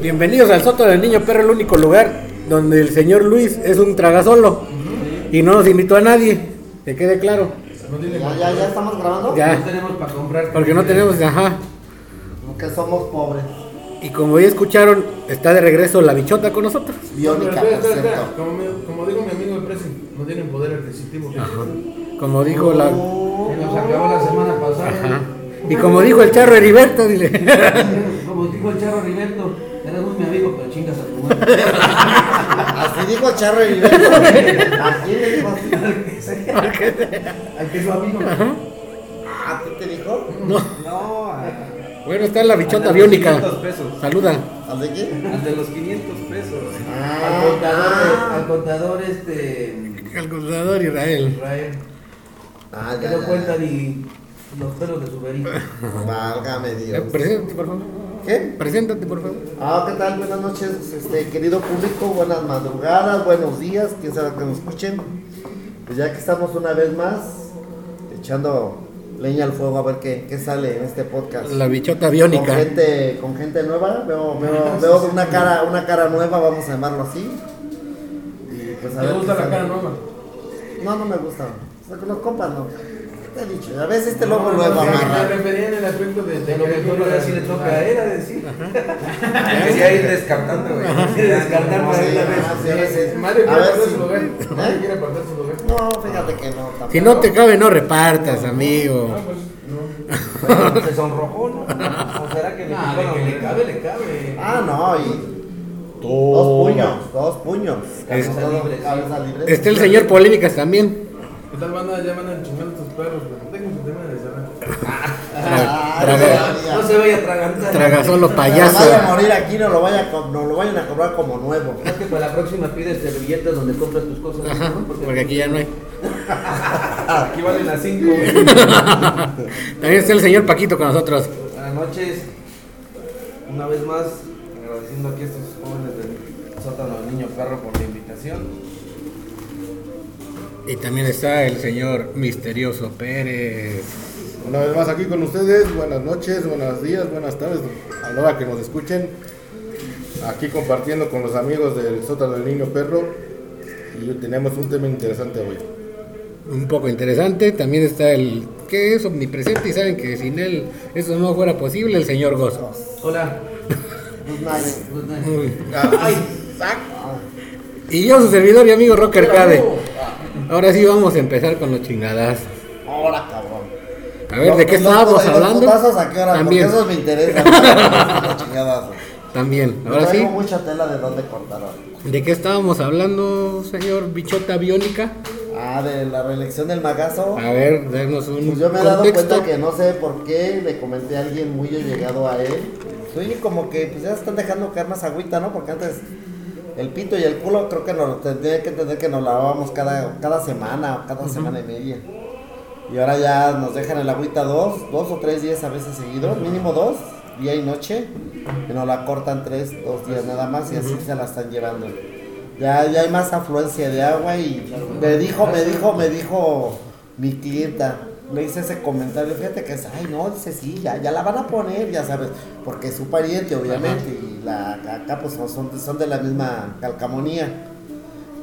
Bienvenidos al Soto del Niño Perro, el único lugar donde el señor Luis es un tragasolo y no nos invitó a nadie, que quede claro. ¿Ya, ya, ya estamos grabando? Ya. No tenemos para comprar. Porque no tenemos, ajá. Porque somos pobres. Y como ya escucharon, está de regreso la bichota con nosotros. Pero Biónica, espera, por espera, espera. cierto. Como, me- como dijo mi amigo el Presi, no tienen poder adquisitivo. Como dijo la. Se nos acabó la semana pasada. Ajá. Y como dijo el charro Heriberto, dile. Como dijo el Charro Riberto, eres muy mi amigo, pero chingas a tu madre. Así dijo Charro y ¿A quién le dijo así? Al que es su amigo. ¿A ti te dijo? No. No, a- Bueno, está la bichota al biónica. 500 pesos. Saluda. ¿Al de quién? Al de los 500 pesos. Ah, al contador, ah. al contador este. El contador Israel. Israel. Ah, Que ya, cuenta ni los pelos de su verito. Válgame Eh, Dios. Preséntate, por favor. ¿Qué? Preséntate, por favor. Ah, ¿qué tal? Buenas noches, este, querido público, buenas madrugadas, buenos días, quién sabe que nos escuchen. Pues ya que estamos una vez más echando leña al fuego a ver qué, qué sale en este podcast. La bichota Con biónica. gente, con gente nueva, veo, veo, veo una cara, una cara nueva, vamos a llamarlo así. Y pues a ¿Te ver gusta la sale. cara nueva? No, no me gusta. O sea, con los compas no. ¿Qué te? A veces este logo No, nuevo no, Me amarra. refería en el aspecto de, De lo mejor ahora sí le toca a él a decir. Que sí, ir descartando, güey. Sí, descartar No, para sí, ah, quiere apartar si- su lugar. ¿Eh? quiere apartar su lugar. No, fíjate que no. Si no te cabe, no repartas, amigo. Ah, pues no. Se sonrojó, ¿no? ¿O será que le Ah, que cabe, le cabe. Ah, no, y dos puños, dos puños. Está el señor Polémicas también. ¿Qué tal banda? Ya van a tus perros, pero tengo que terminar de cerrar. Ah. No se vaya a atragantar. Traga solo Pero payaso. vaya a morir aquí, no lo, vaya no lo vayan a cobrar como nuevo. Es que para la próxima pides servilletas donde compras tus cosas. Ajá, ¿no? porque aquí ya no hay. Aquí valen las 5. También está el señor Paquito con nosotros. Buenas noches. Una vez más, agradeciendo aquí a estos jóvenes del sótano del niño perro por la invitación. Y también está el señor Misterioso Pérez. Una vez más aquí con ustedes, buenas noches, buenos días, buenas tardes, a la hora que nos escuchen. Aquí compartiendo con los amigos del sótano del niño perro. Y tenemos un tema interesante hoy. Un poco interesante. También está el que es omnipresente y saben que sin él eso no fuera posible, el señor Gozo. Hola. Good night. Good night. Ay, Y yo, su servidor y amigo Rocker Cade. Ahora sí vamos a empezar con los chingadas. ahora cabrón. A ver, ¿de qué estábamos hablando? putazos a qué hora? También, Porque esos me. Chingadas. también. Ahora sí, traigo mucha tela de dónde cortar. ¿de qué estábamos hablando, señor Bichota Biónica? Ah, de la reelección del magazo. A ver, denos un Pues yo me he dado contexto. cuenta que no sé por qué le comenté a alguien muy llegado a él. Oye, como que pues ya están dejando caer más agüita, ¿no? Porque antes el pito y el culo creo que nos tendría que entender que nos lavábamos cada, cada semana o cada semana y media. Y ahora ya nos dejan el agüita dos, dos o tres días a veces seguidos, mínimo dos, día y noche. Y nos la cortan tres, dos días nada más y así se la están llevando. Ya, ya hay más afluencia de agua y me dijo, me dijo, me dijo mi clienta, le hice ese comentario, fíjate que es, ay no, dice sí, ya, ya la van a poner, ya sabes, porque es su pariente obviamente y la acá pues son, son de la misma calcamonía.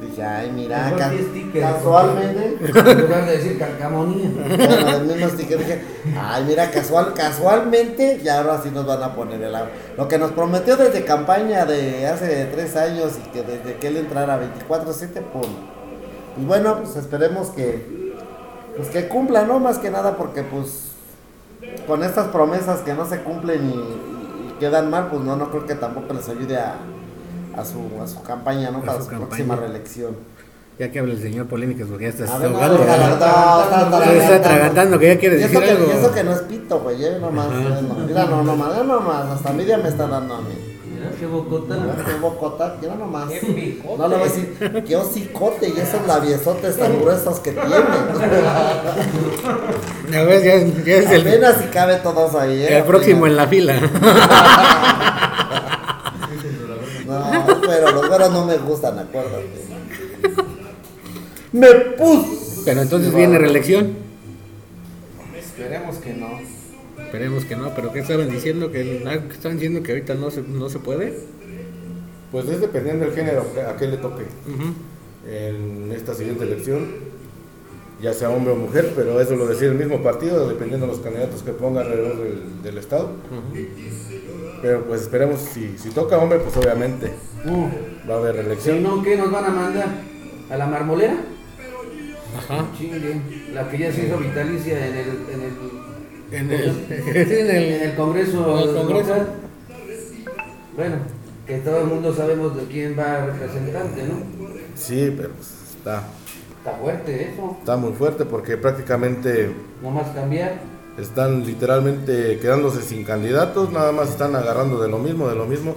Dije, ay mira, ca- casualmente, En lugar de decir calcamonía. bueno, del mismo sticker dije, ay mira, casual, casualmente ya ahora sí nos van a poner el agua. Lo que nos prometió desde campaña de hace tres años y que desde que él entrara a 24-7, pum. Pues bueno, pues esperemos que, pues que cumpla, ¿no? Más que nada porque pues con estas promesas que no se cumplen y, y- quedan mal, pues no, no creo que tampoco les ayude a, a su, a su campaña, ¿no? A Para su campaña. próxima reelección. Ya que habla el señor Polémicas, porque ya está no, ahogando. no, está atragantando. que ya quiere decir eso, que, algo. eso que no es pito, güey, eh, nomás, Ajá. eh, no, mira, no, nomás, eh, nomás, hasta envidia me está dando a mí. Qué bocota. Qué bocota, mira nomás. Qué picote. No le voy a decir, qué hocicote y esos labiosotes tan gruesos que tiene. Ya ves, ya, es- ya es el, Apenas si cabe todos ahí, eh. el próximo en la fila. No, pero los güeros no me gustan, acuérdate. Me pus. Pero entonces viene reelección. Esperemos que no. Esperemos que no, pero ¿qué estaban diciendo? Que estaban diciendo que ahorita no se, no se puede. Pues es dependiendo del género a qué le toque en esta siguiente elección, ya sea hombre o mujer, pero eso lo decide el mismo partido, dependiendo de los candidatos que ponga alrededor del, del estado. Pero pues esperemos, si, si toca hombre, pues obviamente Uh, va a haber si reelección. no, ¿qué nos van a mandar? ¿A la marmolera? Ajá. Chingue. La que ya se hizo vitalicia en el, en el, En el, en en el, el Congreso. En el Congreso. local. Bueno, que todo el mundo sabemos de quién va a representante, ¿no? Sí, pero pues, está, Está fuerte eso. está muy fuerte porque prácticamente No más cambiar. están literalmente quedándose sin candidatos, nada más están agarrando de lo mismo, de lo mismo.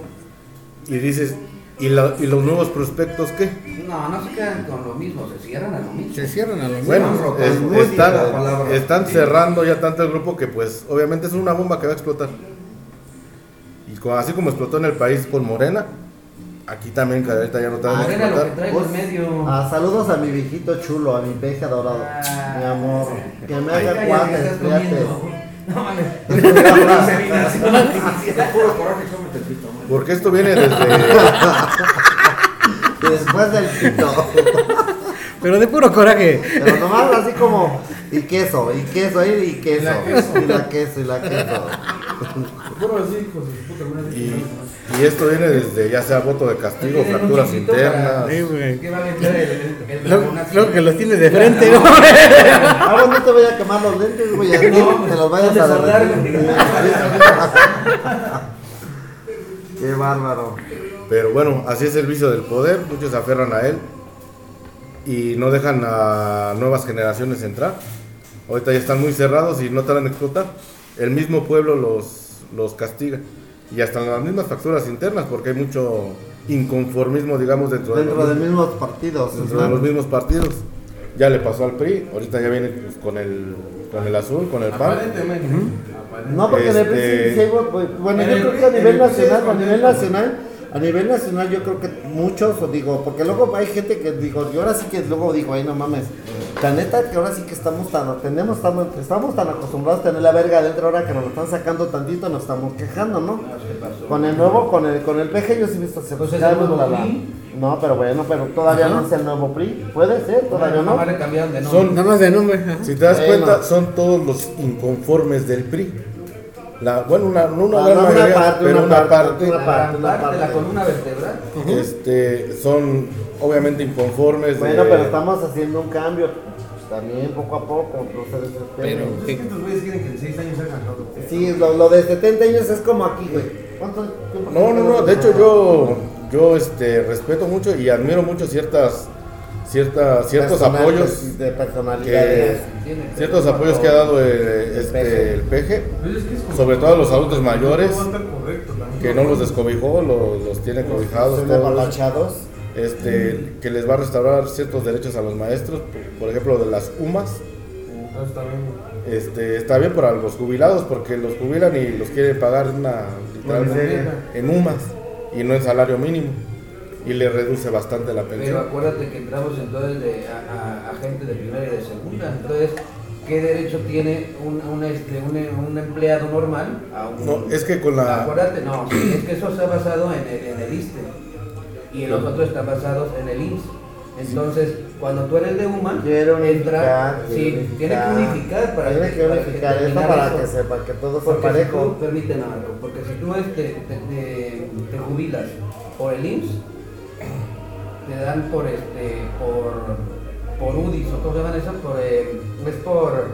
Y dices, ¿y, la- y los nuevos prospectos qué? No, no se quedan con lo mismo, se cierran a lo mismo. se cierran a lo Bueno, mismo. es- la están, están cerrando ya tanto el grupo que pues obviamente es una bomba que va a explotar. Y así como explotó en el país con Morena, aquí también que ahorita ya no en Morena lo que traigo en Pues, medio. ah, saludos a mi viejito chulo, a mi peje adorado. Ah. mi amor. Que me haga cuates, fíjate. No mames. Porque esto viene desde... Después del pito. Pero de puro coraje. Pero nomás así como. Y queso, y queso, y, y queso. Y la queso, y la queso. Su puta madre. Y, y esto viene desde ya sea voto de castigo, fracturas internas. Sí, güey. ¿Qué va a meter el, el, que los tienes de frente, ¿no? Ahora no te voy a quemar los lentes, güey. No, te los vayas a derretir. Qué bárbaro. Pero bueno, así es el vicio del poder, muchos se aferran a él y no dejan a nuevas generaciones entrar. Ahorita ya están muy cerrados y no tardan en explotar. El mismo pueblo los, los castiga. Y hasta las mismas facturas internas, porque hay mucho inconformismo, digamos, dentro, Dentro de, de los, mismos partidos. dentro de los mismos partidos. Ya le pasó al PRI, ahorita ya viene pues, con, el, con el azul, con el PAN. Aparentemente. Aparentemente. No, porque de Este- principio sí pues, bueno, En yo creo que a nivel nacional, a nivel el- nacional, a nivel nacional yo creo que muchos, o digo, porque luego hay gente que digo, yo ahora sí que luego digo, ay no mames, la neta que ahora sí que estamos tan, tenemos tan, estamos tan acostumbrados a tener la verga adentro ahora que nos lo están sacando tantito, nos estamos quejando, ¿no? Con el nuevo, con el, con el PG yo sí he visto se Pues es el nuevo la- la- PRI. No, pero bueno, pero todavía no es el nuevo PRI, puede ser, todavía no. Le Son- nombre. Nada más de nombre. Si te das cuenta, son todos los inconformes del PRI. La, bueno, una, no una Ah, gran no, una mayoría, parte, pero una parte, una La parte, una parte, la columna vertebral. este, son obviamente inconformes. Bueno, de- pero estamos haciendo un cambio, pues, también poco a poco, desesperen. Pero, Es que estos güeyes quieren que en 6 años hagan todo. Sí, lo, lo de 70 años es como aquí, güey. ¿Cuánto tiempo No, no, no. De hecho, yo, yo este, respeto mucho y admiro mucho ciertas, ciertas, ciertos apoyos, de personalidades. Que- ciertos apoyos que ha dado eh, este, el PG, Pero es que es como- sobre todo a los adultos mayores, que no los descobijó, los, los tiene cobijados. Todos. este, que les va a restaurar ciertos derechos a los maestros, por, por ejemplo, de las UMAS. Está bien. Este, está bien para los jubilados porque los jubilan y los quieren pagar una, literalmente en UMAS y no en salario mínimo y le reduce bastante la Pero pensión. acuérdate que entramos entonces de, a, a- a gente de primera y de segunda. Entonces, ¿qué derecho tiene un, un, este, un, un empleado normal a un... No, es que con la Acuérdate, no, es que eso está basado en el, en el ISTE y los otros están basados en el IMSS. Entonces, cuando tú eres de UMA, Quiero unificar. entra, quiero sí, tiene que unificar para Tiene que para esto terminar para eso. que sepa que todo sea Porque si parejo. tú, permíteme algo, porque si tú este, te, te- te jubilas por el IMSS, te dan por este, por, por UDIs o cómo se llaman eso, por, eh, es por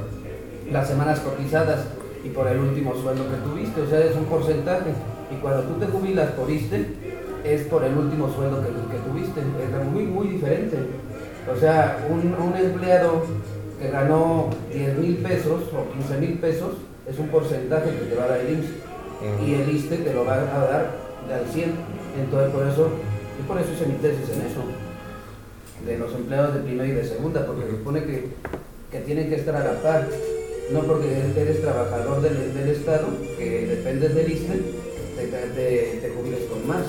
las semanas cotizadas y por el último sueldo que tuviste, o sea, es un porcentaje. Y cuando tú te jubilas por ISTE, es por el último sueldo que, que tuviste, es muy, muy diferente. O sea, un, un empleado que ganó 10 mil pesos o 15 mil pesos es un porcentaje que te va a dar el IMSS y el ISTE te lo va a dar al 100. Entonces, por eso, y por eso hice mi tesis en eso, de los empleados de primera y de segunda, porque se supone que, que tienen que estar a la par, no porque eres trabajador del, del Estado, que dependes del ISTE, te, te, te jubiles con más.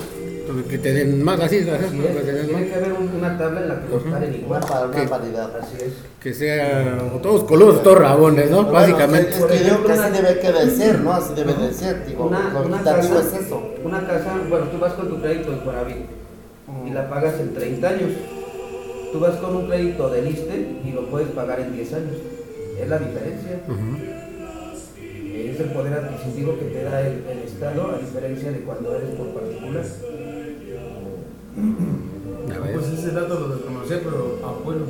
Que te den más, así, así, es, que te den tiene más. que haber un- una tabla en la que los paren igual. Una, pa- una paridad. Así es. Que sean todos coludos, todos rabones, ¿no? Bueno, Básicamente. es que yo creo que una- así debe que de ser, ¿no? Así debe de ser, digo, Una, una casa, es eso. una casa, bueno, tú vas con tu crédito en Coravit y la pagas en 30 años. Tú vas con un crédito del ISTE y lo puedes pagar en 10 años. Es la diferencia. Es el poder adquisitivo que te da el, el Estado a diferencia de cuando eres por particular. Pues ese dato lo desconocía, pero apoyo.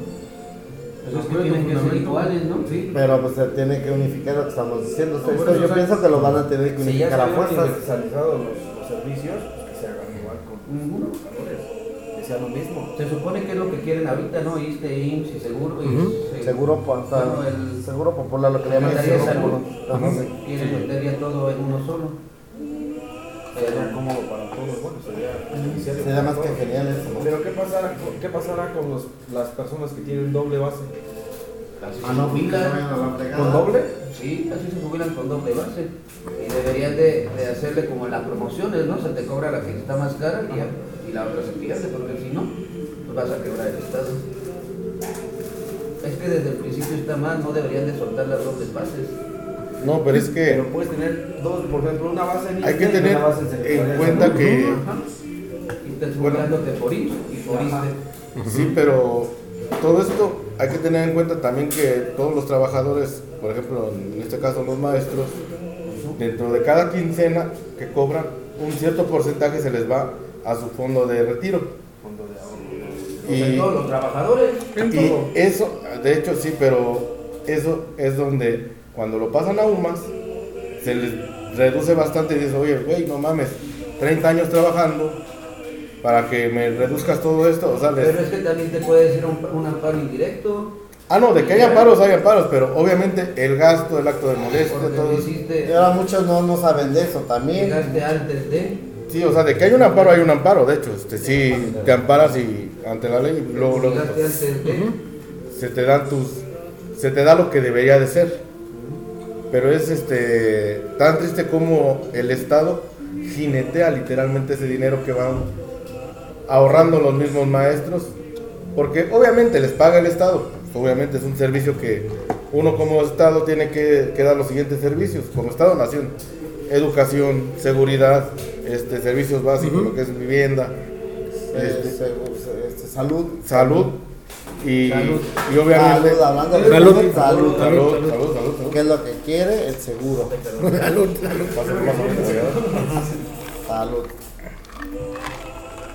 Pues es que tienen que ser iguales, ¿no? Sí. Pero pues se tiene que unificar lo que estamos diciendo. Yo o sea, pienso que lo van a tener que Si ya unificar a fuerzas. los, los servicios, pues que se hagan Que sea lo mismo. Se supone que es lo que quieren ahorita, ¿no? ISTE, IMSS y seguro. y se- Seguro, sea, Bueno, el- seguro popular, lo que le llaman seguro Salud. popular. Sí. Quieren meter ya todo en uno solo. Sería cómodo para todos, bueno, sería Sería más que genial eso. ¿no? Pero ¿qué pasará, con- qué pasará con los, las personas que tienen doble base? Ah, no, jubilan. ¿Con doble? Sí, así se jubilan con doble base. Y deberían de, de hacerle como en las promociones, ¿no? Se te cobra la que está más cara y, y la otra se pierde, porque si no, pues vas a quebrar el Estado. Es que desde el principio está mal, no deberían de soltar las dobles bases. No, pero es que Pero puedes tener dos, por ejemplo, una base en hay que tener una base en cuenta que Ajá. Y estás jubilándote por IMSS y por. Sí, pero todo esto hay que tener en cuenta también que todos los trabajadores, por ejemplo, en este caso los maestros, dentro de cada quincena que cobran, un cierto porcentaje se les va a su fondo de retiro. Fondo de ahorro. O sea, Y, todos los trabajadores. y eso, de hecho sí, pero eso es donde cuando lo pasan a UMAS, se les reduce bastante y dices, oye, güey, no mames, 30 años trabajando para que me reduzcas todo esto, o sea, les- Pero es que también te puede decir un, un amparo indirecto. Ah, no, de que haya paros, hay paros, pero obviamente el gasto, el acto de modestia, Porque todo lo eso. Y hiciste, ahora muchos no, no saben de eso también. llegaste antes de. Sí, o sea, de que hay un amparo, hay un amparo, de hecho, este, sí, te amparas y ante la ley, luego, luego, pues, antes de. se te dan tus, se te da lo que debería de ser. Pero es este tan triste como el Estado jinetea literalmente ese dinero que van ahorrando los mismos maestros, porque obviamente les paga el Estado, obviamente es un servicio que uno como Estado tiene que, que dar los siguientes servicios, como Estado-Nación, educación, seguridad, este, servicios básicos, lo que es vivienda, Eh, este, se- este, salud. salud y, Salud. y obviamente... Salud, de Salud. salud, salud. Salud, salud, salud, salud. ¿Qué es lo que quiere? El seguro. Salud, salud. Salud.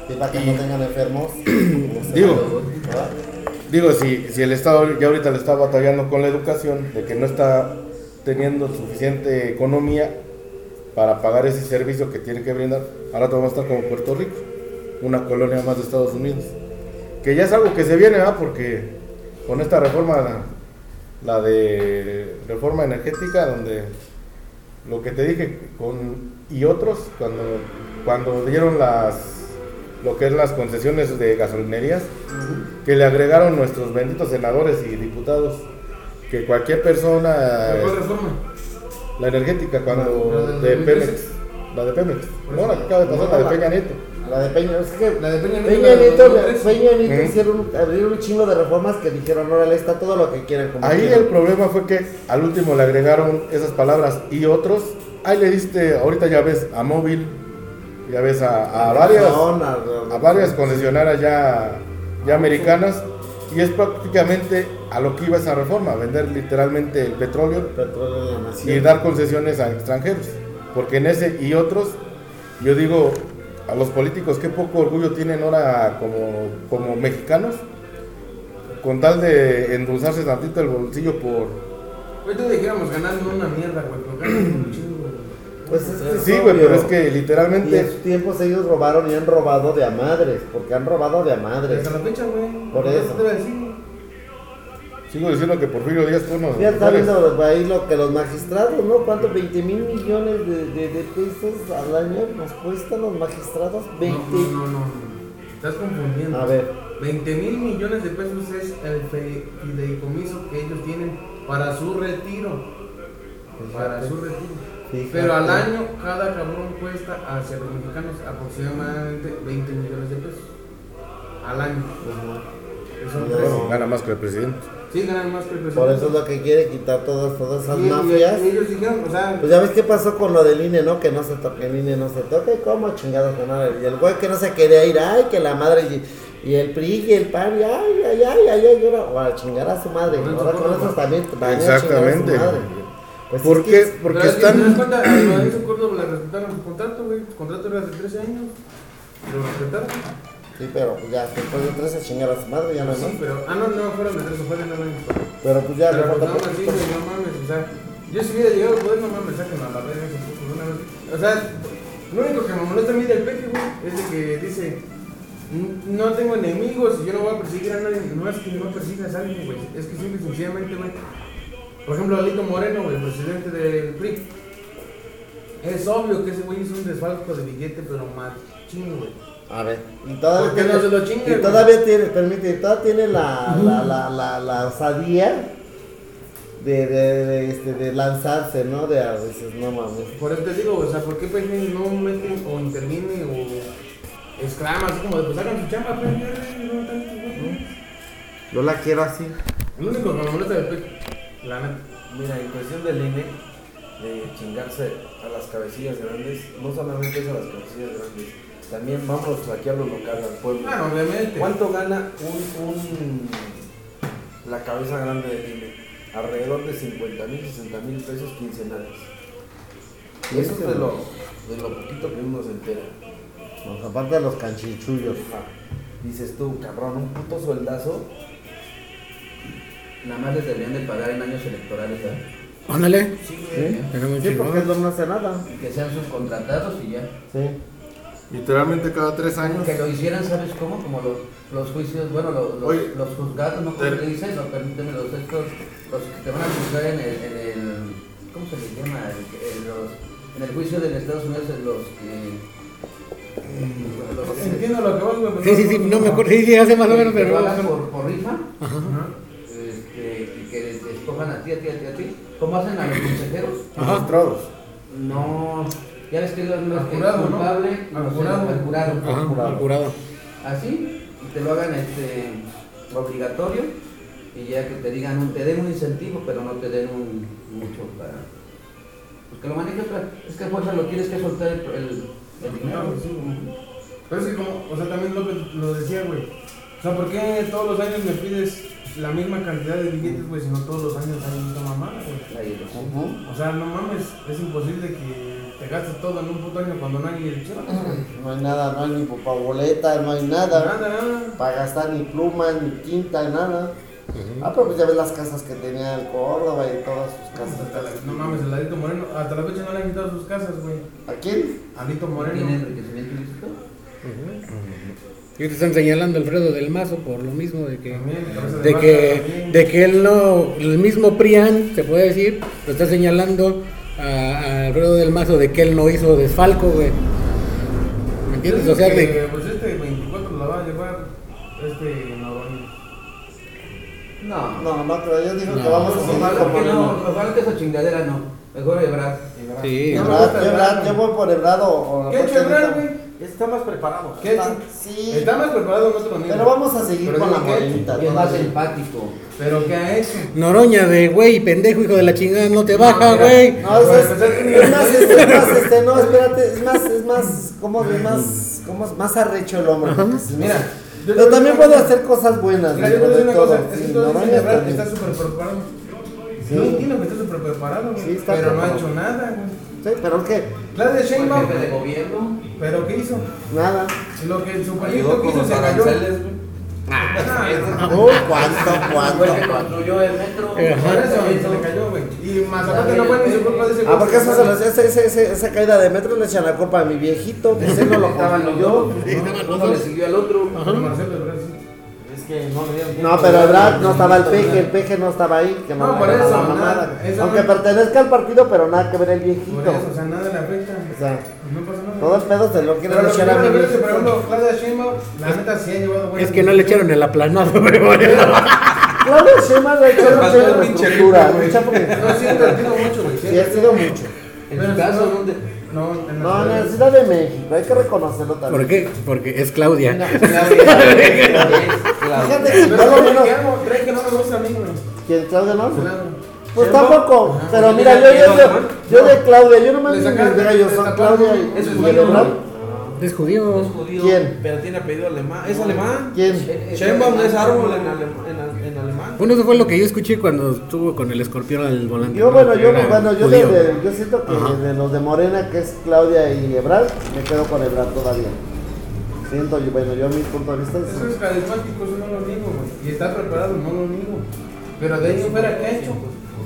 Y para que no tengan enfermos. Digo, digo si, si el Estado ya ahorita le está batallando con la educación, de que no está teniendo suficiente economía para pagar ese servicio que tiene que brindar, ahora vamos a estar como Puerto Rico, una colonia más de Estados Unidos. Que ya es algo que se viene, ¿verdad? Porque con esta reforma, la, la de reforma energética, donde lo que te dije con y otros, cuando, cuando dieron las lo que es las concesiones de gasolinerías, que le agregaron nuestros benditos senadores y diputados, que cualquier persona, ¿Cuál reforma? la energética, cuando La- de de 2013. Pemex, la de Pemex, no, la que acaba de pasar, la de Peña Nieto. La de Peña, es que La de Peña Nieto, Peña Nieto, 2013. Peña Nieto Ujú. hicieron, abrieron un chingo de reformas que dijeron, órale, está todo lo que quieren. Como Ahí quieren". el problema fue que al último le agregaron esas palabras y otros, ahí le diste, ahorita ya ves a móvil, ya ves a, a varias, a, varias concesionarias ya, ya americanas y es prácticamente a lo que iba esa reforma, vender literalmente el petróleo Petróleo de la y dar concesiones a extranjeros. Porque en ese y otros, yo digo a los políticos, qué poco orgullo tienen ahora como, como mexicanos, con tal de endulzarse tantito el bolsillo por... Ahorita dijéramos ganando una mierda, güey, Pues es que Sí, güey, pero es que Y en literalmente... sus tiempos ellos robaron y han robado de a madres, porque han robado de a madres. Hasta la fecha, güey. Por ¿Qué eso. te iba a decir? Sigo diciendo que Porfirio Díaz fue uno de Ya está viendo ahí lo que los magistrados, ¿no? ¿Cuánto? 20 mil millones de, de- de pesos al año nos cuestan los magistrados. 20. No, no, no, no. Estás confundiendo. A ver. 20 mil millones de pesos es el fideicomiso que ellos tienen para su retiro. Para su retiro. Fíjate. Pero al año, cada cabrón cuesta hacia los mexicanos aproximadamente 20 millones de pesos. Al año. Eso. Bueno, gana más que el presidente. Sí, ganan más que el presidente. Por eso es lo que quiere quitar todas, todas esas mafias. y ellos dijeron, o sea, Pues ya ves qué pasó con lo del INE, ¿no? Que no se toque, el INE no se toque, ¿cómo chingados que no? Y el güey que no se quería ir, ay, que la madre y, y el PRI y el PAN, y ay, ay, ay, ay, ay, o a chingar a su madre. Ahora con esos también van a chingar a su Exactamente. madre. Pues ¿Por es qué? es- Porque Pero es que te das están. cuenta, a Lorenzo Córdoba le respetaron su contrato, güey. Su contrato era de 13 años. Lo respetaron. Sí, pero pues ya, después de tres a chingar a su madre, ya no. Sí, pero. Ah, no, no, fueron de 13, fueron de 9 años. Pero pues ya le Pero pues falta poco. así, güey, no mames, o sea, yo si hubiera llegado al poder, no mames, sáquenme a la verga esos putos una vez. O sea, lo único que me molesta a mí del peque, güey, es de que dice, "N- no tengo enemigos y yo no voy a perseguir a nadie. No es que no persigas a alguien, güey, es que simple y sencillamente, güey. Por ejemplo, Alito Moreno, güey, presidente del PRI. Es obvio que ese güey hizo un desfalco de billete, pero machín, güey. A ver, y todavía ¿Por qué no se lo chinga, y todavía tiene, permite, todavía tiene la, la, la, la, la osadía de, de, de, este, de lanzarse, ¿no? De a veces, no mames. Por eso te digo, o sea, ¿por qué PG no mete o interviene o exclama así como de pues hagan su chamba, ya, no tanto, güey. Yo la quiero así. Lo único que me molesta del la neta. Mira, en cuestión del INE, de chingarse a las cabecillas grandes, no solamente es a las cabecillas grandes, también vamos aquí a lo local, al pueblo. No, obviamente. ¿Cuánto gana un, un la cabeza grande del INE? Alrededor de 50 mil, 60 mil pesos quincenales. Y eso es de lo, de lo poquito que uno se entera. Pues, aparte de los canchichullos. Dices tú, cabrón, un puto sueldazo. Nada más les deberían de pagar en años electorales, ¿verdad? Ándale. ¿Sí? Sí, chingón. porque él no hace nada. Que sean subcontratados y ya. Sí. Literalmente cada tres años. Que lo hicieran, ¿sabes cómo? Como los, los juicios, bueno, los, los, Oye. los juzgados, ¿no? ¿Cómo le dicen? No, permíteme, los estos, los que te van a juzgar en el, en el ¿cómo se les llama? El los, en el juicio de Estados Unidos, en los que... Entiendo lo que vas, güey. Sí, sí, sí, no me acuerdo. Sí, sí, hace más o menos, pero no. por, por rifa, Ajá. Escojan a ti, a ti, a ti, a ti. ¿Cómo hacen a los consejeros? Ajá. No, ya ves que Al jurado, ¿no? culpable, Al no sé, jurado. al jurado. Ajá, al jurado. Así, y te lo hagan este obligatorio y ya que te digan, un- te den un incentivo, pero no te den un mucho para. Pues que lo maneje otra. Es que a fuerza lo tienes que soltar el, el, el dinero. Sí. Pero es que como, o sea, también López lo decía, güey. O sea, ¿por qué todos los años me pides la misma cantidad de billetes, güey, si no todos los años hay una mamada, güey? O sea, no mames, es imposible que te gastes todo en un puto año cuando no hay elecciones, güey. No hay nada, no hay ni boleta, no hay nada. Nada, nada. Para gastar ni pluma, ni quinta, nada. Ah, pero pues ya ves las casas que tenía el Córdoba y todas sus Hasta casas. la- no mames, el Alito Moreno, hasta la fecha no le han quitado sus casas, güey. ¿A quién? ¿Tiene Moreno. enriquecimiento ilícito? Y te están señalando Alfredo del Mazo por lo mismo de que También, de que de que él no el mismo Prián se puede decir lo está señalando a, a Alfredo del Mazo de que él no hizo desfalco güey ¿me entiendes? o sea que, de Pues este 24 la va a llevar este. No. No, no, pero ellos dijeron No. que vamos a Ojalá como no, ojalá que esa chingadera no. Mejor Ebrard. sí No gusta yo, yo voy por Ebrard o, o ¿Qué ha hecho Ebrard, güey? Está más preparado. ¿Qué ha hecho? Sí, Está más preparado en otro nivel. pero vamos a seguir Pero con la digo, morenita. Es más empático. ¿Pero qué ha hecho? Noroña de güey pendejo hijo de la chingada no te baja güey No, es, es, es más, este, es más, este, no, espérate, es más, es más, ¿cómo es más, cómo es más arrecho el si no- Mira, yo pero también puede hacer cosas buenas, Mira, yo te de decir una cosa. Es que está súper preparado. Sí. Yo entiendo que está súper preparado, güey. Sí, está pero no ha hecho nada, güey. Sí, pero es que, Claudia Fue Sheinbaum, jefe de gobierno. ¿pero qué hizo? nada. Lo que su proyecto quiso los se cayó. aranceles, güey. Ah, Uy, cuánto, Fue que cuánto. construyó el metro. Por eso se le cayó, güey. Y más aparte no fue ni su culpa de ese Ah, porque esa caída de metro le echan la culpa a mi viejito, que ese no lo construyó. Uno le siguió al otro. Marcelo que no le dieron No, pero de- Ebrard no estaba el peje, el peje no estaba ahí, que no, No, por eso, nada, Aunque no- pertenezca al partido, pero nada que ver el viejito. Por eso, o sea, nada le afecta. O sea, No pasa nada. todo el pedo se lo quieren Pero echar a por viejito. ejemplo, Claudia Sheinbaum, la neta sí ha llevado buenas es que no le echaron el aplanado güey Claudia Sheinbaum le faltó el porque- No, sí ha invertido mucho, güey. Sí, ha sido mucho. En Pero su caso, no- ¿dónde? No, en No, la ciudad. Ciudad de México, hay que reconocerlo también. ¿Por qué? Porque es Claudia. No, Claudia, Claudia. Fíjate que Pero por lo ¿por menos. qué algo? ¿Creen que no me gusta a mí, güey? ¿Quién, Claudia, no? Claro. Pues tampoco, ajá, pero mira, yo, yo, yo, ¿no? yo de Claudia, yo sacaron- gallos le son Claudia y, es. Es judío. Es judío, ¿Quién? pero tiene apellido alemán. ¿Es alemán? ¿Quién? Sheinbaum es árbol en, alem- en, al- en alemán. Bueno, eso fue lo que yo escuché cuando estuvo con el escorpión al volante. Yo, ¿no? bueno, yo, bueno, yo, de- yo siento que Ajá. de los de Morena, que es Claudia y Ebrard, me quedo con Ebrard todavía. Siento, yo, bueno, yo a mi punto de vista Eso es... carismático, eso no lo niego, güey. Y está preparado, no lo niego. Pero de ahí fuera, ¿qué ha hecho?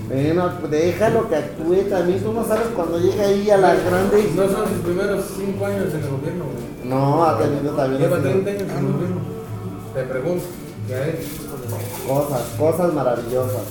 Bueno, déjalo que actúe también, tú no sabes cuando llega ahí a la grande y... No son sus primeros cinco años en el gobierno, güey. No, ha tenido también Lleva así 30 años en el gobierno. Te pregunto, ¿qué ha hecho? cosas, cosas maravillosas.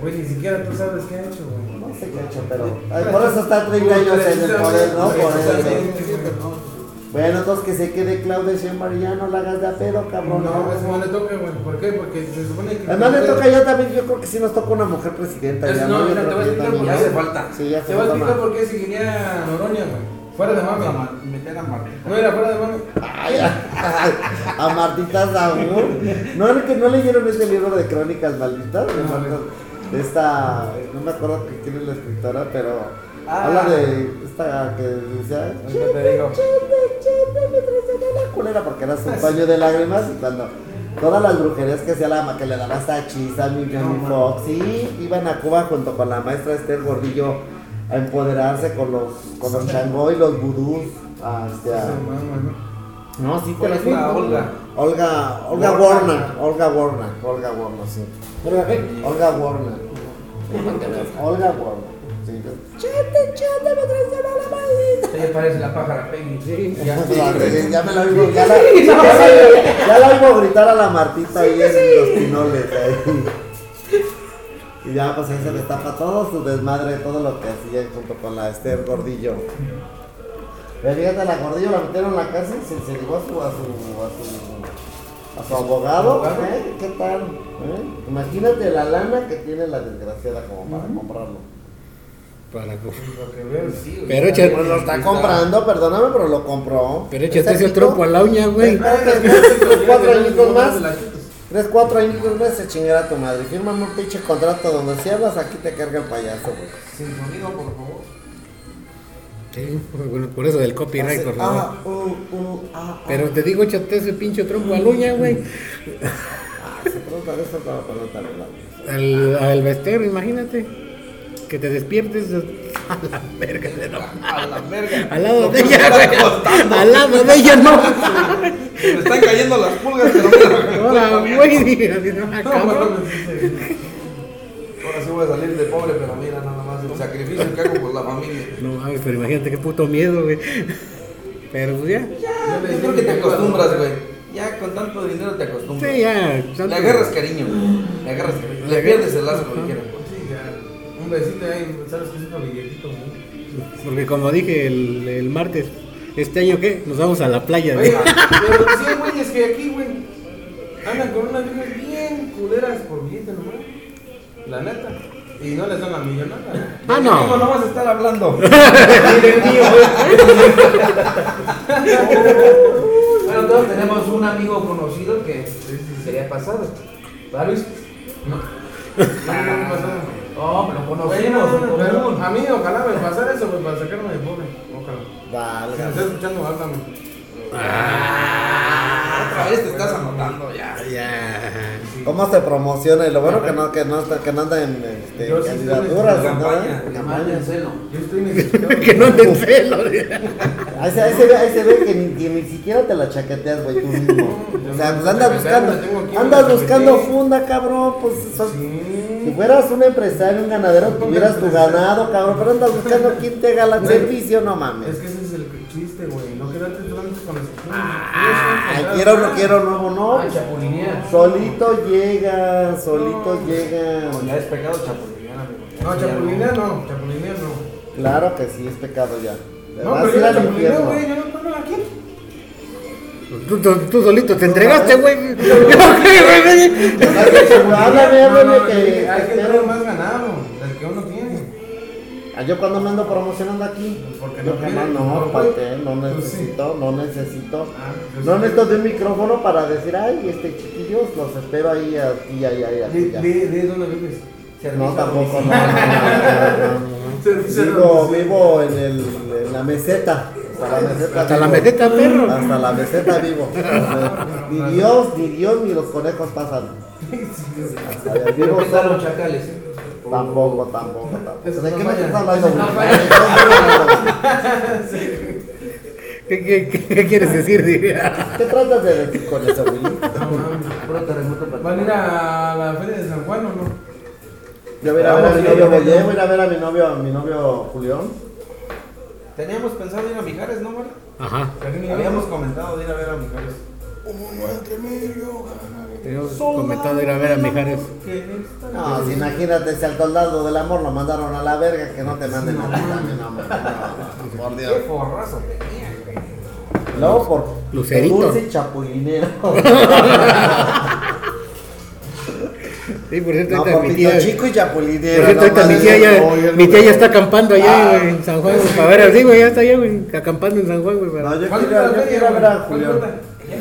Güey, ni siquiera tú sabes qué ha hecho, güey. No sé qué ha hecho, pero... ay, por eso está 30 años en el poder, ¿no? Por eso. Bueno, entonces que se quede Claudia Sheinbaum y ya no la hagas de a pedo, cabrón. No, eso no le toca, güey. ¿Por qué? Porque se supone que. Además me toca ya también, yo creo que sí nos toca una mujer presidenta Es- ya, no, ¿no? Yo mira, te voy a explicar por Ya ¿no? hace falta. Sí, ya Te se voy a explicar por qué seguiría a Noroña, güey. Fuera de a meter a Martín. No, era fuera de mame. Ay, ay, a Martita Zamur. ¿No, es que no leyeron este libro de crónicas malditas? De, No, de esta, no me acuerdo que- quién es la escritora, pero Ah. habla de esta que decía, Ahorita te digo. chete, chete, me la culera porque era su paño de lágrimas y cuando todas las brujerías que hacía la ma- que le daba esta hechiza a mi No, Fox, sí, iban a Cuba junto con la maestra Esther Gordillo a empoderarse con los, con los changó y los vudús. a, este, ¿no? sí, te ¿Cuál la la Olga? Olga, Olga Warner. Warner, Olga Warner, Olga Warner, sí. Olga Warner. Olga Warner. Sí, chete, chete, me traicionó la maldita. Ella parece la pájara Peggy. Sí, Ya, me la oigo, ya la, ya la, ya la oigo gritar a la Martita ahí en los pinoles. ahí. Y ya pues ahí se le tapa todo su desmadre, todo lo que hacía junto con la Esther Gordillo. Pero fíjate, la Gordillo la metieron en la cárcel, se, se llevó a su, a su, a su, a su abogado. abogado? ¿eh? ¿Qué tal? ¿Eh? Imagínate la lana que tiene la desgraciada como para comprarlo. Para co- Lo que veo, sí. Pero echa- Pues lo está comprando, perdóname, pero lo compró. Pero échate Ese trompo a la uña, güey. Tres, cuatro añitos más. Tres, cuatro añitos más se chingará tu madre. Fírmame un pinche contrato donde si hablas aquí te carga el payaso, güey. Sin sonido, por favor. Sí, bueno, por eso del copyright, por favor. Ah, uh, uh, ah, ah. Pero te digo, échate ese pinche trompo a la uña, güey. Ah, se trata de eso para para no estar hablando. Al, al vestero, imagínate. Que te despiertes a la verga de no. A la verga. Al lado de ella, güey. Al lado de ella, no. Me están cayendo las pulgas, pero. Ahora, güey. Ahora sí voy a salir de pobre, pero mira nada más el sacrificio que hago por la familia. No mames, pero imagínate qué puto miedo, güey. Pero pues ya. Le Yo creo que te acostumbras, güey. Ya con tanto dinero te acostumbras. Sí, ya. Le agarras cariño, güey. Le agarras cariño. Le pierdes el lazo como quieras. Un besito ahí, sabes que es un billetito, güey. Porque como dije el, el martes, este año, ¿qué? Nos vamos a la playa. Oye, güey. pero sí, güey, es que aquí, güey, andan con unas viejas bien culeras por billete nomás. La neta. Y no les dan la millonada. Ah, ¿Cómo no. no vas a estar hablando? Bueno, todos tenemos un amigo conocido que sería pasado. ¿Verdad, Luis? No. No, no Oh, no, pero común. a mí ojalá me pasara eso, güey, para sacarme de pobre. Ojalá. Si me Valga. estás escuchando, háblame. Otra vez te estás anotando ya. Ya. ¿Cómo se promociona? Y lo bueno que no, que no, está- que no anda en este, Yo sí estoy en candidaturas. campaña. ¿no? En celo. Yo estoy necesitado. que no te celo. Ahí se, ahí se ve, ahí se ve que, ni, que ni siquiera te la chaqueteas, güey, tú mismo. O sea, pues andas buscando, andas buscando funda, cabrón, pues si fueras un empresario, un ganadero, tuvieras tu ganado, cabrón, pero andas buscando quién te haga el servicio, no Es mames. que ese es el chiste, güey. No quedarte Ay, quiero, no quiero, nuevo, no. Ah, chapulinea. Solito llega, solito llega. Ya es pecado chapulinear, amigo. No, chapulinea no. Chapulinea no. Claro que sí, es pecado ya. No, pero yo chapulineo, güey. Yo no pongo aquí. Tú, tú- tú solito te entregaste, güey. Háblame, háblame, No, que. Hay que que tener más ganado del que uno tiene. Ah, Yo cuando me ando promocionando aquí, Porque yo no jamás no, no no Pues sí. necesito, no necesito. Ah, pues No sí. necesito de un micrófono para decir, ay, este chiquillos, los espero ahí, aquí, ahí, ahí, aquí, ya. di, di dónde vives. No, tampoco, no, no, no, no, Servicio no. a Vivo, en, el, en la meseta. Hasta la meseta. Hasta la meseta, perro. Hasta la meseta vivo. Ni Dios, ni Dios, ni los conejos pasan. Hasta vivo ¿qué tal solo. los chacales? eh? Tampoco, tampoco, tampoco. ¿De qué me estás hablando? ¿Qué, qué, qué- quieres decir? diría? ¿Qué tratas de decir con eso, Willy? No mames. Puro terremoto para ¿Van a ir a la feria de San Juan o no? Yo voy a ir a ver a mi Vamos, novio voy a ir a ver a mi novio, a mi novio Julián. Teníamos pensado ir a Mijares, ¿no, Mar? Ajá. Habíamos comentado de ir a ver a Mijares. Teníamos comentado ir a ver a Mijares. No, si imagínate si al soldado del amor lo mandaron a la verga, que no te manden a ti también. No, no, por Dios. Qué forrazo tenía, güey. Luego por Lucerito. por dulce chapulinero. Sí, por cierto, No, por mi tía. chico y Por chapulinero. cierto, ahorita no mi tía ya, Oye, mi tía ya está acampando allá, Ah. güey, en San Juan, para ver así, güey, ya está allá, güey, acampando en San Juan, güey. para- No, yo ¿Cuándo quiero, es la yo quiero ver a? Julián.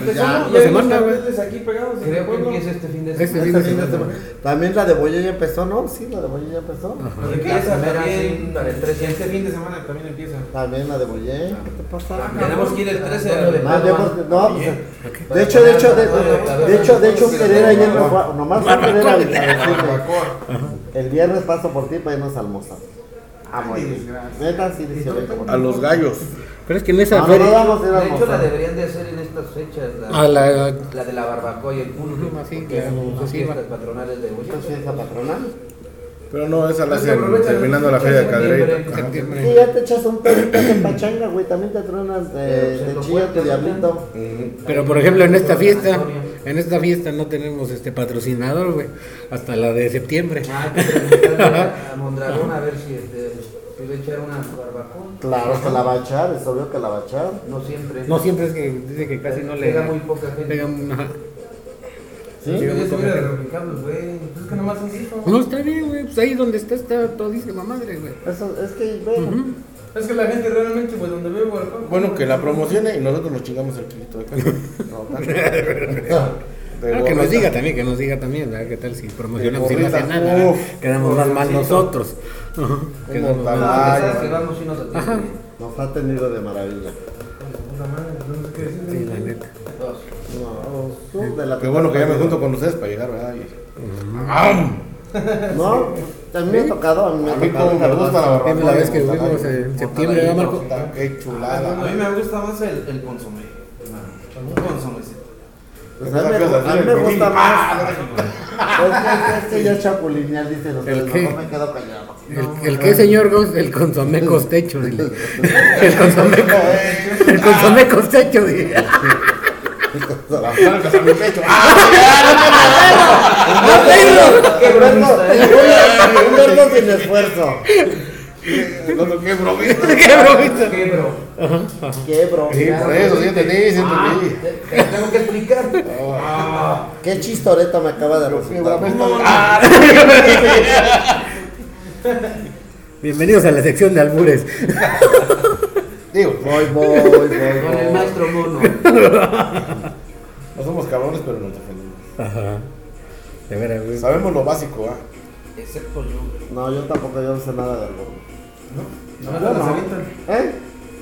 Pues ya, la semana, güey. aquí pegados Creo que empieza este fin de Este semana. de Este fin de semana. semana. También la de Boye ya empezó, ¿no? Sí, la de Boye ya empezó. Pues La empieza primera, también. sí, para el 13. Este fin de semana también empieza. También la de Boye. ¿Qué te pasa? Tenemos que ir el 13 Antonio de de Ah, no, pues, de hecho, de hecho, de, de- de hecho, de hecho, un querer ayer nomás a querer a, el viernes paso por ti para irnos a almorzar. Ah, muy bien. Neta, sí, dice ahorita. A los gallos. Pero es que en esa No, no, feria. no a De hecho, la deberían de hacer en estas fechas. La, A la. la de la barbacoa y el pulque. Pues sí, fiestas va. patronales de Huella. Esta fiesta patronal. Pero no, esa la Pues hacen terminando la las feria de Cadereyta. Sí, ya te echas un pedito de pachanga, güey. También te Pero de, se de tu diablito. Pero por ejemplo, en esta fiesta, en esta fiesta no tenemos este patrocinador, güey, hasta la de septiembre. Ah, que a Mondragón a ver si este, puede echar una barbacoa. Claro que la va a echar, es obvio que la va a echar. No siempre. No siempre es que dice que casi no le Pega muy poca gente. pega un- ajá. ¿Sí? Yo estuviera reubicado, güey. Pues Es que nomás. No, está bien, güey, pues ahí donde está está todísima madre, güey. Eso, es que, bueno. Ujú. Es que la gente realmente, pues donde veo barbacoa. Bueno, que la promocione y nosotros nos chingamos el kilito de carne. No, Ah, que nos diga también, que nos diga también, ¿verdad? ¿Qué tal si promocionamos y no hace nada? uf. Quedamos más mal nosotros. No. que y nos ha tenido de maravilla. No. Sí, la neta. No, de la Qué bueno que ya me junto con ustedes para llegar, ¿verdad? Y- No, a mí me ha tocado, a mí me A ha mí tocado. como me gusta la barbacoa. La vez que fuimos en septiembre, ¿verdad, Marco? Qué A chulada. mí me gusta más el, el consomé. Un consomé. Pues a mí me, a mí me gusta más. Es que, es que ya chapulineal, ustedes. ¿El qué? Mejor me quedo callado. El, el que señor Ghost, el consomé costecho, dile. El consomé, co- el consomé costecho, dile. Pecho. Un verbo sin esfuerzo. Qué bromista. Qué bromita. ¿Qué, bro? Qué bro. Sí, por eso, sí entendí, sí entendí. Te, te tengo que explicar. Qué chistoreta me acaba de resultar. Ah, Bienvenidos a la sección de albures. Digo, Voy, voy, voy, Con el voy. maestro mono. no somos cabrones, pero nos defendemos. Ajá. De veras, güey. Sabemos lo básico, ¿ah? Excepto yo. No, yo tampoco yo no sé nada de algo. Nomás Yo te las no. avientan. ¿Eh?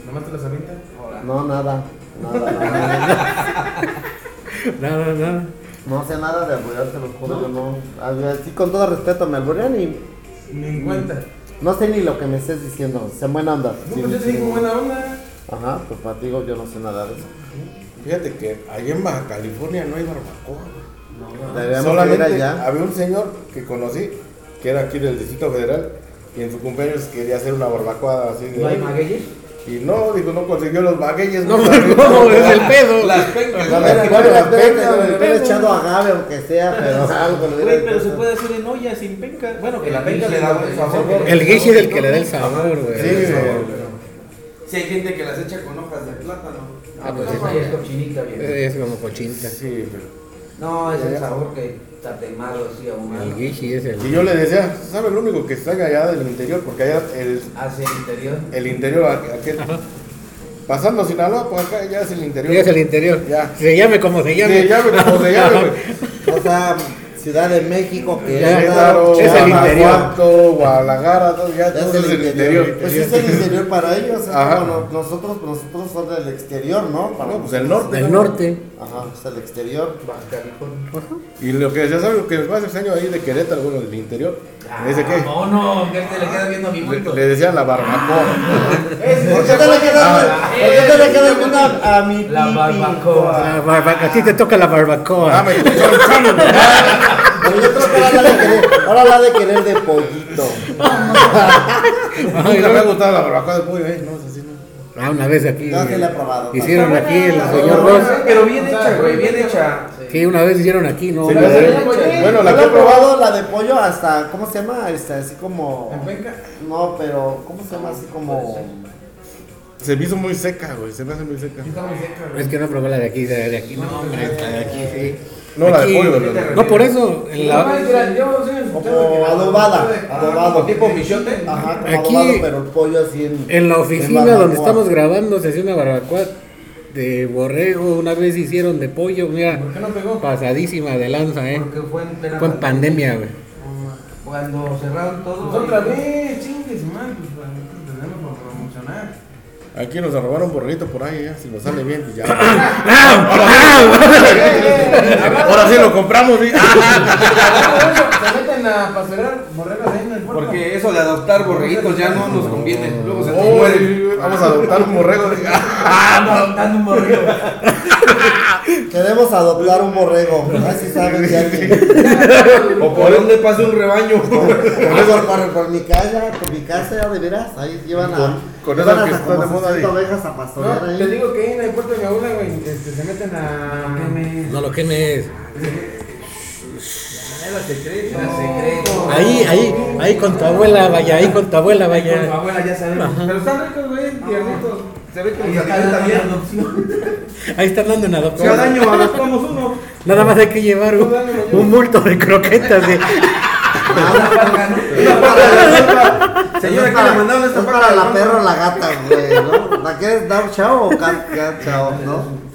Nomás te las avientan. No, nada. Nada, nada. Nada, nada. No sé nada de alburear, te lo juro, yo no. A ver, sí, con todo respeto, me alburean y Ni en cuenta. no sé ni lo que me estés diciendo. Sé buena onda. No, pues yo te sí. digo buena onda. Ajá, pues para ti yo no sé nada de eso. Fíjate que allá en Baja California no hay barbacoa. Deberíamos ir Solamente allá. había un señor que conocí, que era aquí del Distrito Federal, y en su cumpleaños quería hacer una barbacoa así de... ¿No hay magueyes? Y no, dijo, no consiguió los bagueyes. No, sabía. no, es el pedo. Las pencas. No, Las pencas, no, las mira, pencas, le hubiera echado agave aunque sea, pero algo hubiera pero se puede hacer en olla sin penca. Bueno, que la El penca le da buen sabor. El guiche es el que le da el sabor, güey. Sí, El. Si hay gente que las echa con hojas de plátano. Ah, pues es cochinita, bien. Es como cochinita. Sí, pero... No, es el sabor que está temado así ahumado. El guishi es el. Y yo le decía, ¿sabe lo único que extraña allá del interior? Porque allá el, Hacia el interior. el interior, aqu- aquel, pasando Sinaloa, pues acá ya es el interior. Sí, es el interior. Ya. Se llame como se llame. Sí, llame como se llame, güey. O sea, Ciudad de México, que Ya, es, Querétaro, es el interior. Guanajuato, Guadalajara, todo, ya ya todo es el interior. Pues es el interior para ellos, es Ajá. como no- nosotros, nosotros son del exterior, ¿no? Para No, pues el norte. Del norte. Ajá, es el exterior. Y lo que decía, ¿sabes lo que más extraño ahí de Querétaro, bueno, del interior? Me dice que No, no, que te le queda viendo a mi le, bulto. le decían la barbacoa. ¿Por qué te le quedas, ¿por qué le quedas viendo a, a mi La barbacoa. La barba- a ti te toca la barbacoa. Chon. Pero yo creo que ahora la de querer, ahora la de querer de pollito. Nunca me ha gustado la barbacoa de pollo, ¿eh? No, es así, no. Ah, una vez aquí. No, sí la he probado. Hicieron aquí el señor No, Ross. Pero bien hecha, güey, bien hecha. Sí, una vez hicieron aquí, ¿no? Sí, la-. Bueno, la la que he probado. la de pollo hasta, ¿cómo se llama? Este, así como... No, pero, ¿cómo se llama? Así como... Se me hizo muy seca, güey. Se me hace muy seca. Está muy seca, güey. Es que no probé la de aquí, la de aquí. No, hombre, la de aquí, sí. No, la de pollo, No, por eso. en No, la- Como adobada, Ah, adobado. como tipo michote. Ajá, como Aquí- adobado, pero pollo así en... En la oficina donde estamos grabando se hacía una barbacoa de borrego, una vez hicieron de pollo, mira, ¿Por qué no pegó? pasadísima de lanza, eh. Porque fue en plena Fue en pandemia, güey. Cuando cerraron todo. Pues otra vez, chingues, man, pues tenemos para promocionar. Aquí nos robaron borreguito por ahí, ya. Si nos sale bien, pues ya. Ahora sí lo compramos, sí. Se meten a pastorear borregas ahí en el. Porque eso de adoptar borreguitos ya no nos conviene. Luego se Oh, mueren. Vamos a adoptar un borrego. sí. Dando un borrego. Queremos adoptar un borrego. Así saben si alguien... O por donde pase un rebaño. Por, por, por, por mi casa, por mi casa, de veras, ahí llevan a... Con- esas que están de moda 60 ahí. ovejas a pastorear No, ahí. te digo que ahí en el puerto de mi abuela, güey, este, se meten a... No lo quemes. Era secreto. Era secreto. Ahí, ahí, ahí con tu abuela, vaya, ahí con tu abuela, Con tu vaya. abuela ya sabemos. Pero están ricos, güey, tiernitos. Se ve que Ahí nos está alimenta la bien. adopción. Ahí están dando en adopción. Cada año adoptamos uno. Nada más hay que llevar un, un multo de croquetas de... Señora, Es ¿qué le para- mandaron esta es para de la perra o la gata, güey, ¿no? ¿La quieres dar chao o cat, cat chao, no?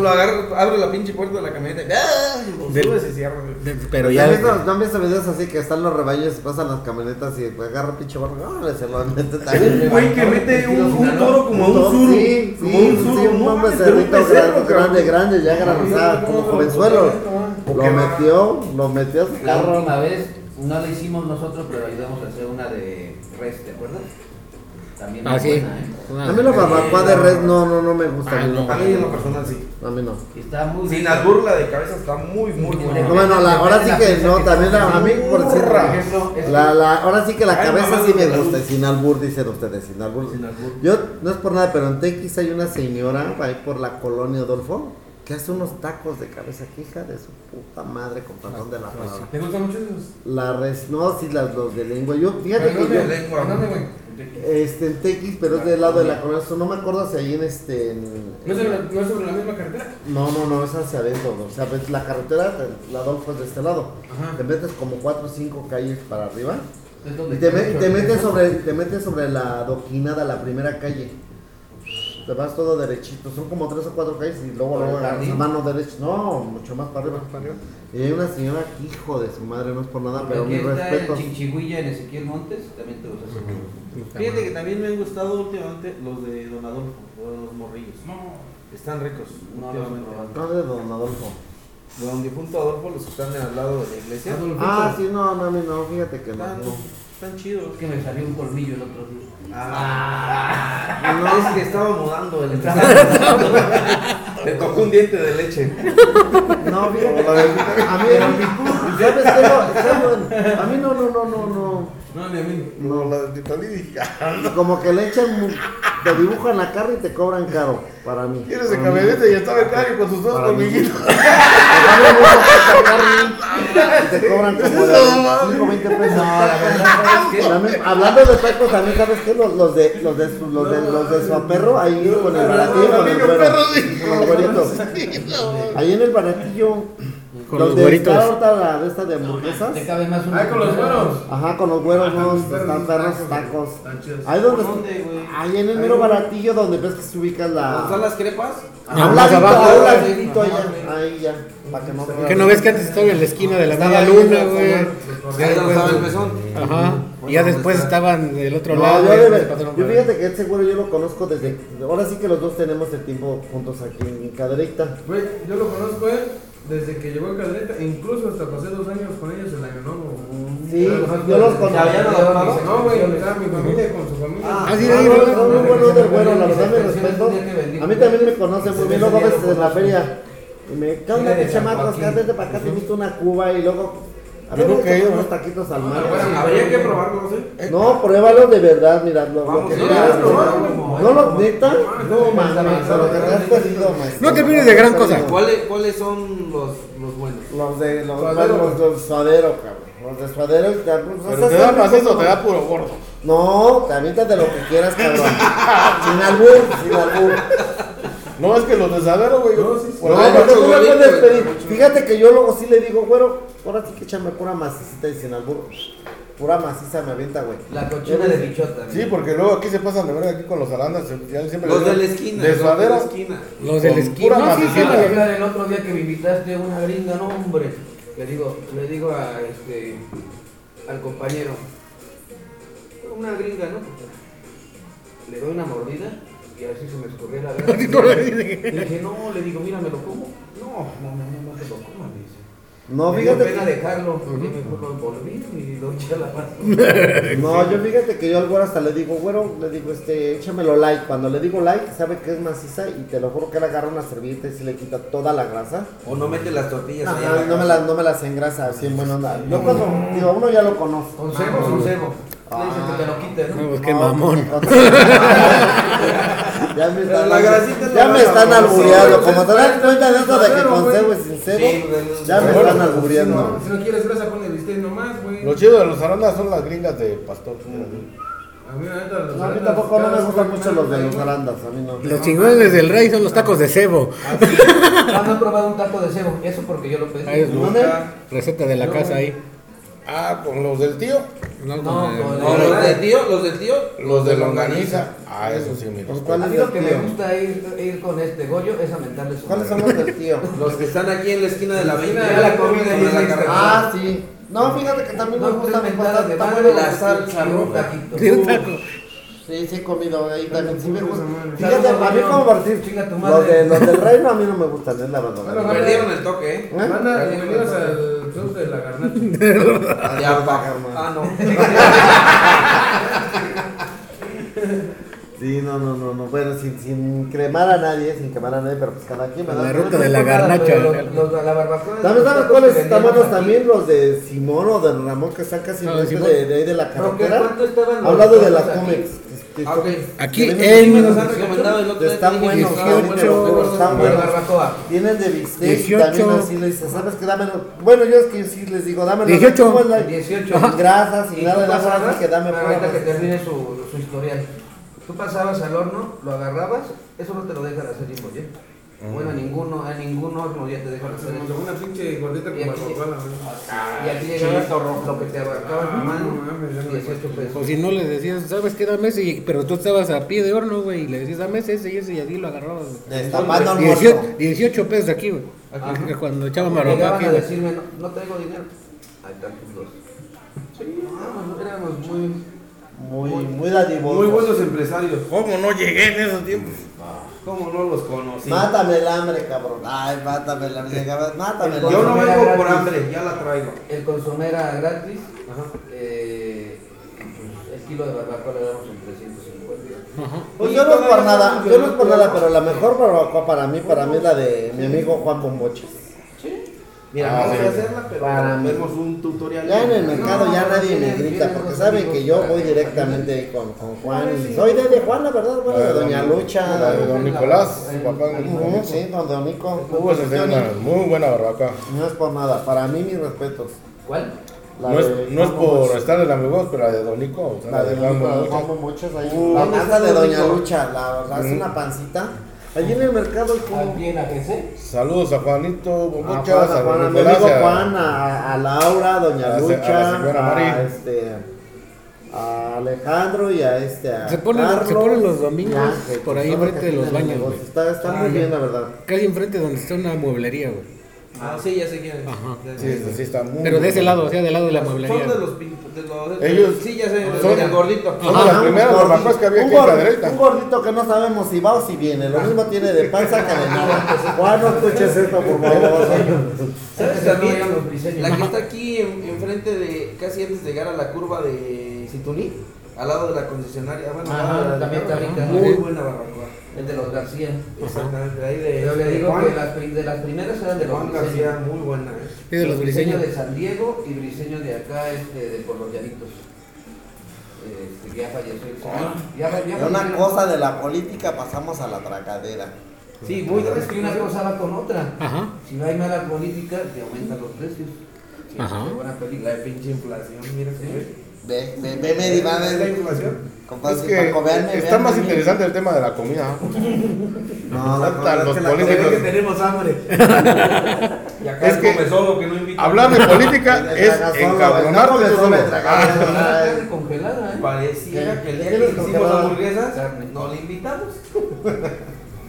Lo agarro, abro la pinche puerta de la camioneta y ¡ah! Lo subes y de- Pero ¿No han ya... visto, ¿no han visto videos así que están los rebaños y pasan las camionetas y pues agarra pinche barro? ¡Órale, se lo mete también! Un güey que mete un, un toro como un suru. Sí, como sí, un sí, suru. un no hombre becerro, grande, grande, grande, ya granizado, como jovenzuelo. Lo metió, lo metió a su La carro. última vez no la hicimos nosotros, pero ayudamos a hacer una de res, ¿te acuerdas? También Ah, sí. buena, ¿eh? Una- A mí la barbacoa de red no, no, no me gusta. Ah, a mí no. A mí en lo personal sí. A mí no. Está muy Sin la burla de cabeza está muy, muy buena. No, bueno, la, ahora sí que no, que también la, a mí por es la, la, ahora sí que la Ay, cabeza sí me gusta, sin albur dicen ustedes, sin albur. Sin albur. Yo, no es por nada, pero en TX hay una señora ahí por la colonia Adolfo que hace unos tacos de cabeza que hija de su puta madre con perdón de la palabra. ¿Te gustan mucho esos? La res, no, sí, las, los de lengua. Yo, fíjate ¿En que yo, lengua. Este, en TX, pero es del lado de la colonia, no me acuerdo si ahí en este, en- ¿No es sobre la- no es sobre la misma carretera? No, no, no, es hacia adentro. O sea, ves la carretera, la Adolfo es de este lado. Ajá. Te metes como 4 o 5 calles para arriba. Y te, te metes sobre, te metes sobre la adoquinada, la primera calle. Te vas todo derechito. Son como 3 o 4 calles y luego, ¿Por luego el agarras jardín? a mano derecha. No, mucho más para arriba. Y hay una señora que, hijo de su madre, no es por nada, Porque pero aquí mis está respetos. en Ezequiel Montes, también te los hace. Fíjate que también me han gustado últimamente los de Don Adolfo, los morrillos. Están ricos No. No de Don Adolfo. De Don difunto Adolfo, los que están al lado de la iglesia. Ah, sí, no, no, mí no, fíjate que no. Están, chidos. Es que me salió un colmillo el otro día. Ah, no, es que estaba mudando el Le tocó un diente de leche. No, fíjate, a mí, ¿sabes qué? No, ¿sabes? a mí no, no, no, no, no. No, ni a mí. No, la de Titanic. Y como que le echan, mu- te dibujan la cara y te cobran caro, para mí. Tienes el camioneta y estaba el carro con sus dos Para mí. colmillitos. Y te cobran como de No, 5 20 pesos. No, la verdad, ¿sabes qué? También, hablando de tacos, también sabes que los, los de los de su, los de los de su perro ahí con el baratillo con el Niño güero, perro, sí. con los güeritos. Ahí en el baratillo Con los los de güeritos. está ahorita la de esta de hamburguesas. Te cabe más una. Ah, con los güeros. Ajá, con los güeros no, Están están perros tacos. Ahí donde ¿Dónde, güey? ahí en el mero baratillo donde ves que se ubica ¿Dónde están la las crepas? a No, un más ladito, abajo. a un ladito allá, ahí ya, para que no ¿Qué no ves que antes estaba en la esquina de la en luna, güey? Ahí donde estaba el después- mesón. Ajá. Y ya después estaban del otro No, lado. yo, fíjate que ese güero yo lo conozco desde. Ahora sí que los dos tenemos el tiempo juntos aquí en Cadereyta. Güey, yo lo conozco él desde que llegó a Cadreta, incluso hasta pasé dos años con ellos el año nuevo. Sí, yo los conozco. ¿Ya habían adoptado? No, güey, estaba mi familia con su familia. Ah, Ah, sí, no, muy bueno del güero, la verdad me respeto. A mí también me conocen muy bien, luego a veces en la feria. Y me, ¿qué onda, chamacos? Vete para acá, te invito una cuba y luego. A Yo ver, nunca he ido, unos ¿no? taquitos al mar. bueno, Habría que probarlos, ¿eh? No, pruébalo de verdad, mira, lo, Vamos, que no, no, no, No lo, neta, no mames, lo que te has perdido, maestro. No te pierdes de gran cosa. ¿Cuáles, ¿Cuáles son los, los buenos? Los de los, Suadero. los, los suadero, cabrón. Los de suadero y te, pues, Pero te da macizo, como- te da puro gordo. No, te avientas de lo que quieras, cabrón. sin albur, sin albur. No, es que los de Sadero, güey. No, sí, No, tú me puedes pedir. Fíjate que yo luego sí le digo, güero, ahora sí que échame pura macicita y sin albur. Pura maciza me avienta, güey. La cochina de bichota. Sí, porque luego aquí se pasan de ver aquí con los arandas. ya siempre Los de la esquina. De los de la esquina. Los del Con esquí. pura No, sí, sí, masicita. güey. hablar el otro día que me invitaste a una gringa, no hombre. Le digo, le digo a este al compañero, una gringa, ¿no? Le doy una mordida y así se me escurrió la grasa. Le dije, no, le digo, mira, me lo como. No, no, no, no, no te lo comas, me dice. No, Me fíjate pena que, dejarlo, y mejor lo envolví y lo eché a la mano. no, yo fíjate que yo al güero hasta le digo, güero, le digo, este, échamelo like. Cuando le digo like, sabe que es maciza y te lo juro que él agarra una servilleta y se le quita toda la grasa. O no mete las tortillas ahí Ajá, en no me las, no me las engrasa así en buena onda. Yo cuando, digo, uno ya lo conozco. Con cebo, con cebo. Le dice que te lo quite, No, ¿no? pues qué No, mamón. Ya me están, la grasita no ya me están albureando. Sí, Como te das cuenta de eso de que cero, con güey. cebo y sin cebo, Sí, del- ya me están No, albureando. si no quieres grasa, ponle bistec nomás, güey. Lo chido de los arandas son las gringas de pastor. A mí, No, a tampoco no me gustan mucho los de los arandas, a mí no. Los chingones del rey son los tacos de cebo. Ah, no he probado un taco de cebo, eso porque yo lo pedí. Ahí es ¿Dónde? receta de la casa ahí. Ah, con los del tío. No, No, los del tío, los del tío. Los de longaniza. Ah, eso sí, mira. A ¿cuáles mí lo que tío? me gusta ir, ir con este Goyo es a mentarle su ¿Cuáles son los del tío? Los que están aquí en la esquina de la avenida. de la comida y de es la carretera. Ah, sí. No, fíjate que también me No, gusta, bueno. la salsa roja. Sí. Sí, he comido ahí también. Sí me gusta. Fíjate, a mí como partir. Chinga tu Los, madre. de, los del reino a mí no me gustan, es la verdad. Bueno, Perdieron el toque, ¿eh? ¿Eh? Banda, bienvenidos al club de la garnata. Ya, pa. hermano. Ah, no. Sí, no, no, no, no. Bueno, sin, sin cremar a nadie, sin quemar a nadie, pero pues cada quien me La da. ruta de la garnacha. Los, los de la barbacoa. ¿Sabes, los sabes cuáles están buenos también? Los de Simón o de Ramón que están casi Ah, de de, de ahí de la Pero ¿qué- carretera. ¿Cuánto estaban los Hablando de las cómics. Que- Ah, ok. Aquí en han recomendado el otro día. Están buenos, ah, están bueno, buenos. Tienen de bistec y 18. también así le dices, ¿sabes qué? Dámelo. Bueno, yo es que sí les digo, dámelo. 18. ¿cómo es la- 18. Sin grasas, sin Y nada de que dame pura ahorita que termine su, su historial. Tú pasabas al horno, lo agarrabas, eso no te lo dejan hacer Jimbo, ¿eh? Bueno, a ninguno, a ningún horno ya te dejan hacer eso. Una pinche gordita con Y aquí- Coca-Cola, güey. Y aquí llegabas lo que te abarcaba en tu mano, No mames, ya no me 18 O pesos. si no le decías, ¿sabes qué? Dame ese. y- Pero tú estabas a pie de horno, güey. Y le decías, dame ese y ese. Y así lo agarrabas. Destapando al 18, muerto. 18 pesos aquí, güey. Cuando echaban Llegaban barbacoa a aquí, güey. decirme, no, no traigo dinero. Ahí están tus dos. Sí, no, éramos muy... Muy, muy dadivosos. Muy buenos empresarios. ¿Cómo no llegué en esos tiempos? ¿Cómo no los conocí? Mátame el hambre, cabrón. Ay, mátame el hambre. Llegabas, Mátame el Yo Yo hambre. no vengo era por gratis. hambre, ya la traigo. El consomé era gratis. Ajá. Eh, pues, el kilo de barbacoa le damos en 350. Pues yo no es por nada, yo no es por nada, pero la mejor barbacoa para mí, para mí es la de mi amigo Juan Bomboches. Mira, Ah, no sé sí. hacerla, pero Para vemos un tutorial. Ya en el mercado No, ya nadie me grita porque saben que yo voy directamente con, con Juan y soy de, de Juan, la verdad, bueno, de de Doña don- Lucha. la de don Nicolás, su papá. Ujú, sí, don Donico. Hubo una muy buena barbacoa. No es por nada, para mí mis respetos. ¿Cuál? La No es, de no es por estar en amigos, pero la de Donico. o sea, La de la de Momuchos ahí. Uh, la ¿dónde panza está de Doña? Lucha, la verdad, es una pancita. Allí en el mercado. Saludos a Juanito A Bomuchas, Juan, a, a Juan, a mi amigo a- Juan, a, a Laura, a Doña a a Lucha, señora a, este, a Alejandro y a este, a Se ponen- Carlos se ponen los domingos a Ángel, por ahí enfrente de los baños. Está, está Ah, muy bien, la verdad. Casi enfrente donde está una mueblería, güey. Ah, sí, ya sé quién es. Ajá. Sí, está muy Pero de ese lado, o sea, del lado de la Son mueblería. de los, pin- de los Ellos Sí, ya sé, son- el gordito. Son de las Ajá, primeras un barbacoas gordito- que había un aquí en gordito- Cadereyta. Un gordito que no sabemos si va o si viene. Lo mismo tiene de panza que de nada. Juan, no escuches esto, por favor. La que está aquí en- enfrente de, casi antes de llegar a la curva de Situní, al lado de la concesionaria. Bueno, al Ajá, lado de la también está rica. Muy buena barbacoa. El de los García. Exactamente, de ahí de, Pero le de digo Juan, que las, de las primeras eran de los Juan. García, muy buena. ¿eh? Sí, de los briseños briseños. de San Diego y briseños de acá, este, de por los llanitos. Este, ya falleció señor. Ya, ya De una falleció. cosa de la política pasamos a la tracadera. Sí, muy Es que una cosa va con otra. Ajá. Si no hay mala política, te aumentan los precios. Sí, Ajá. buena La película. de pinche inflación, mira que ve. Ve, ve, ve, ve, va, ¿Es la? Compadre, Es que véanme, está más a interesante el tema de la comida. No, la Faltan verdad los es que la políticos. que tenemos hambre. y acá Es que come solo que no invita. Hablar de política es encabronarte solo. Ah, carne congelada, ¿eh? Pareciera que el día ¿Qué que hicimos hamburguesas, no le invitamos.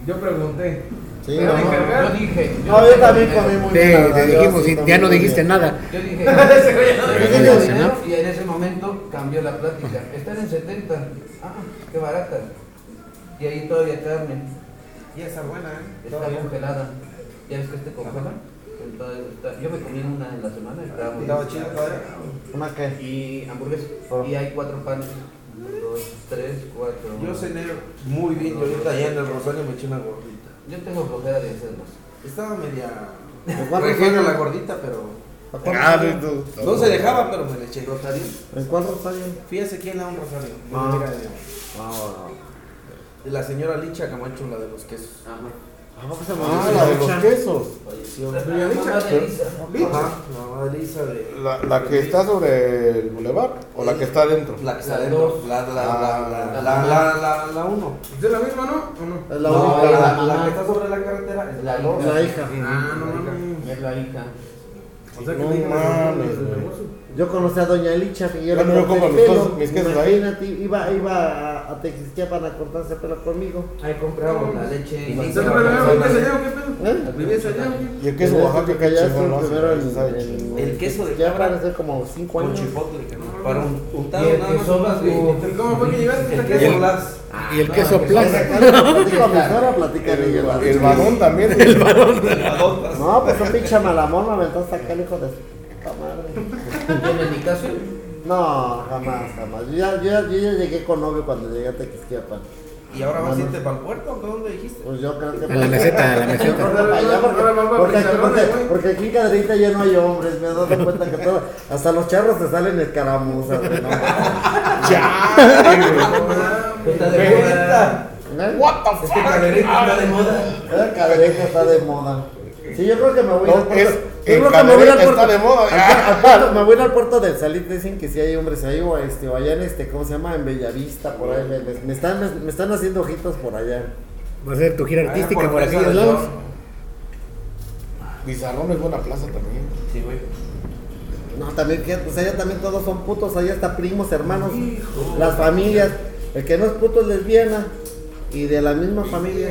Yo pregunté. Sí, no. dije, yo dije. No, yo también comí muy Te, bien. te yo dijimos sí ya no dijiste bien. nada. Yo dije, yo no dije dinero, nada. y en ese momento cambió la plática. Están en 70. Ah, qué barata. Y ahí todavía carne. Y esa buena, ¿eh? Está Todavía. congelada. ¿Ya ves que este congela? Entonces, está- yo me comí una en la semana. Estaba muy Estaba bien. chido. ¿Una qué? Y hamburguesa. Oh. Y hay cuatro panes. Uno, dos, tres, cuatro. Yo cené muy bien. Yo ahorita allá en el Rosario me eché una gordita. Yo tengo flojera de hacerlas. Estaba media. ¿En cuál Rellena Rosario? la gordita, pero. ¿A cuál ah, Rosario? tú- No se dejaba, pero me le eché. Rosario. ¿En cuál Rosario? Fíjese quién era un Rosario. Ah. Mira, de- Ah, De la señora Licha Camacho, la de los quesos. Ajá. Se Ah, la de los quesos. Falleció. La Doña mamá de Elisa. Ajá, la mamá de Lisa de. La, la que está sobre el bulevar o la que está adentro. La que está La adentro. La, la, la, Ah. la, la, la, la, la uno. ¿Es la misma, no? ¿O no? Es la No, única. la- la, mamá. que está sobre la carretera es La la dos. La hija. Ah, no mames. Es la hija. O sea que No mames, el güey. negocio. Yo conocí a Doña Licha y yo yo como el mis pelo. cosas- mis quesos ahí. Iba, iba a, a Tequisquiapan a cortarse pelo conmigo. Ahí compramos la leche. y ¿Usted la- primero vivías allá? ¿Eh? ¿Vivías allá? Y el queso Oaxaca que que hace, primero. El queso de Ya cabra parece como 5 Con años. chipotle, que no. Para un untado el nada más. queso. ¿Cómo fue que llegaste hasta Y acá? el- Con las- Y el Ah, queso que plaza. A mi suegra, platican ellos. El varón también. Adotas. No, pues un pinche malamón me aventó hasta acá el hijo de ¿Tiene indicación? No, jamás, jamás. Yo ya, yo, ya- yo ya llegué con novio cuando llegué a Tequisquiapan. ¿Y ahora vas a irte para el puerto o dónde dijiste? Pues yo creo que. En la meseta, en la meseta. Porque, a aquí, Pizarrones, porque, güey. porque aquí en Caderita ya no hay hombres, me he dado cuenta que todo, hasta los charros te salen escaramuzas, güey, ¿no? Está de Caderita. ¿Eh? What the Es que fuck? Está de moda. Eh, Caderita está de moda. Sí, yo creo que me voy No, al puerto. es- yo creo que me voy al puerto. está de moda. Al, al puerto- me voy al puerto del Salit, dicen que sí hay hombres ahí, o, este, o allá en este, ¿cómo se llama? En Bellavista, por ahí. Me, están, me, me están haciendo ojitos por allá. Va a ser tu gira artística Ah, por Presa aquellos lados. Bizarrón es buena plaza también. Sí, güey. No, también, pues allá también todos son putos, allá hasta primos, hermanos, las familias. El que no es puto es lesbiana. Y de la misma familia.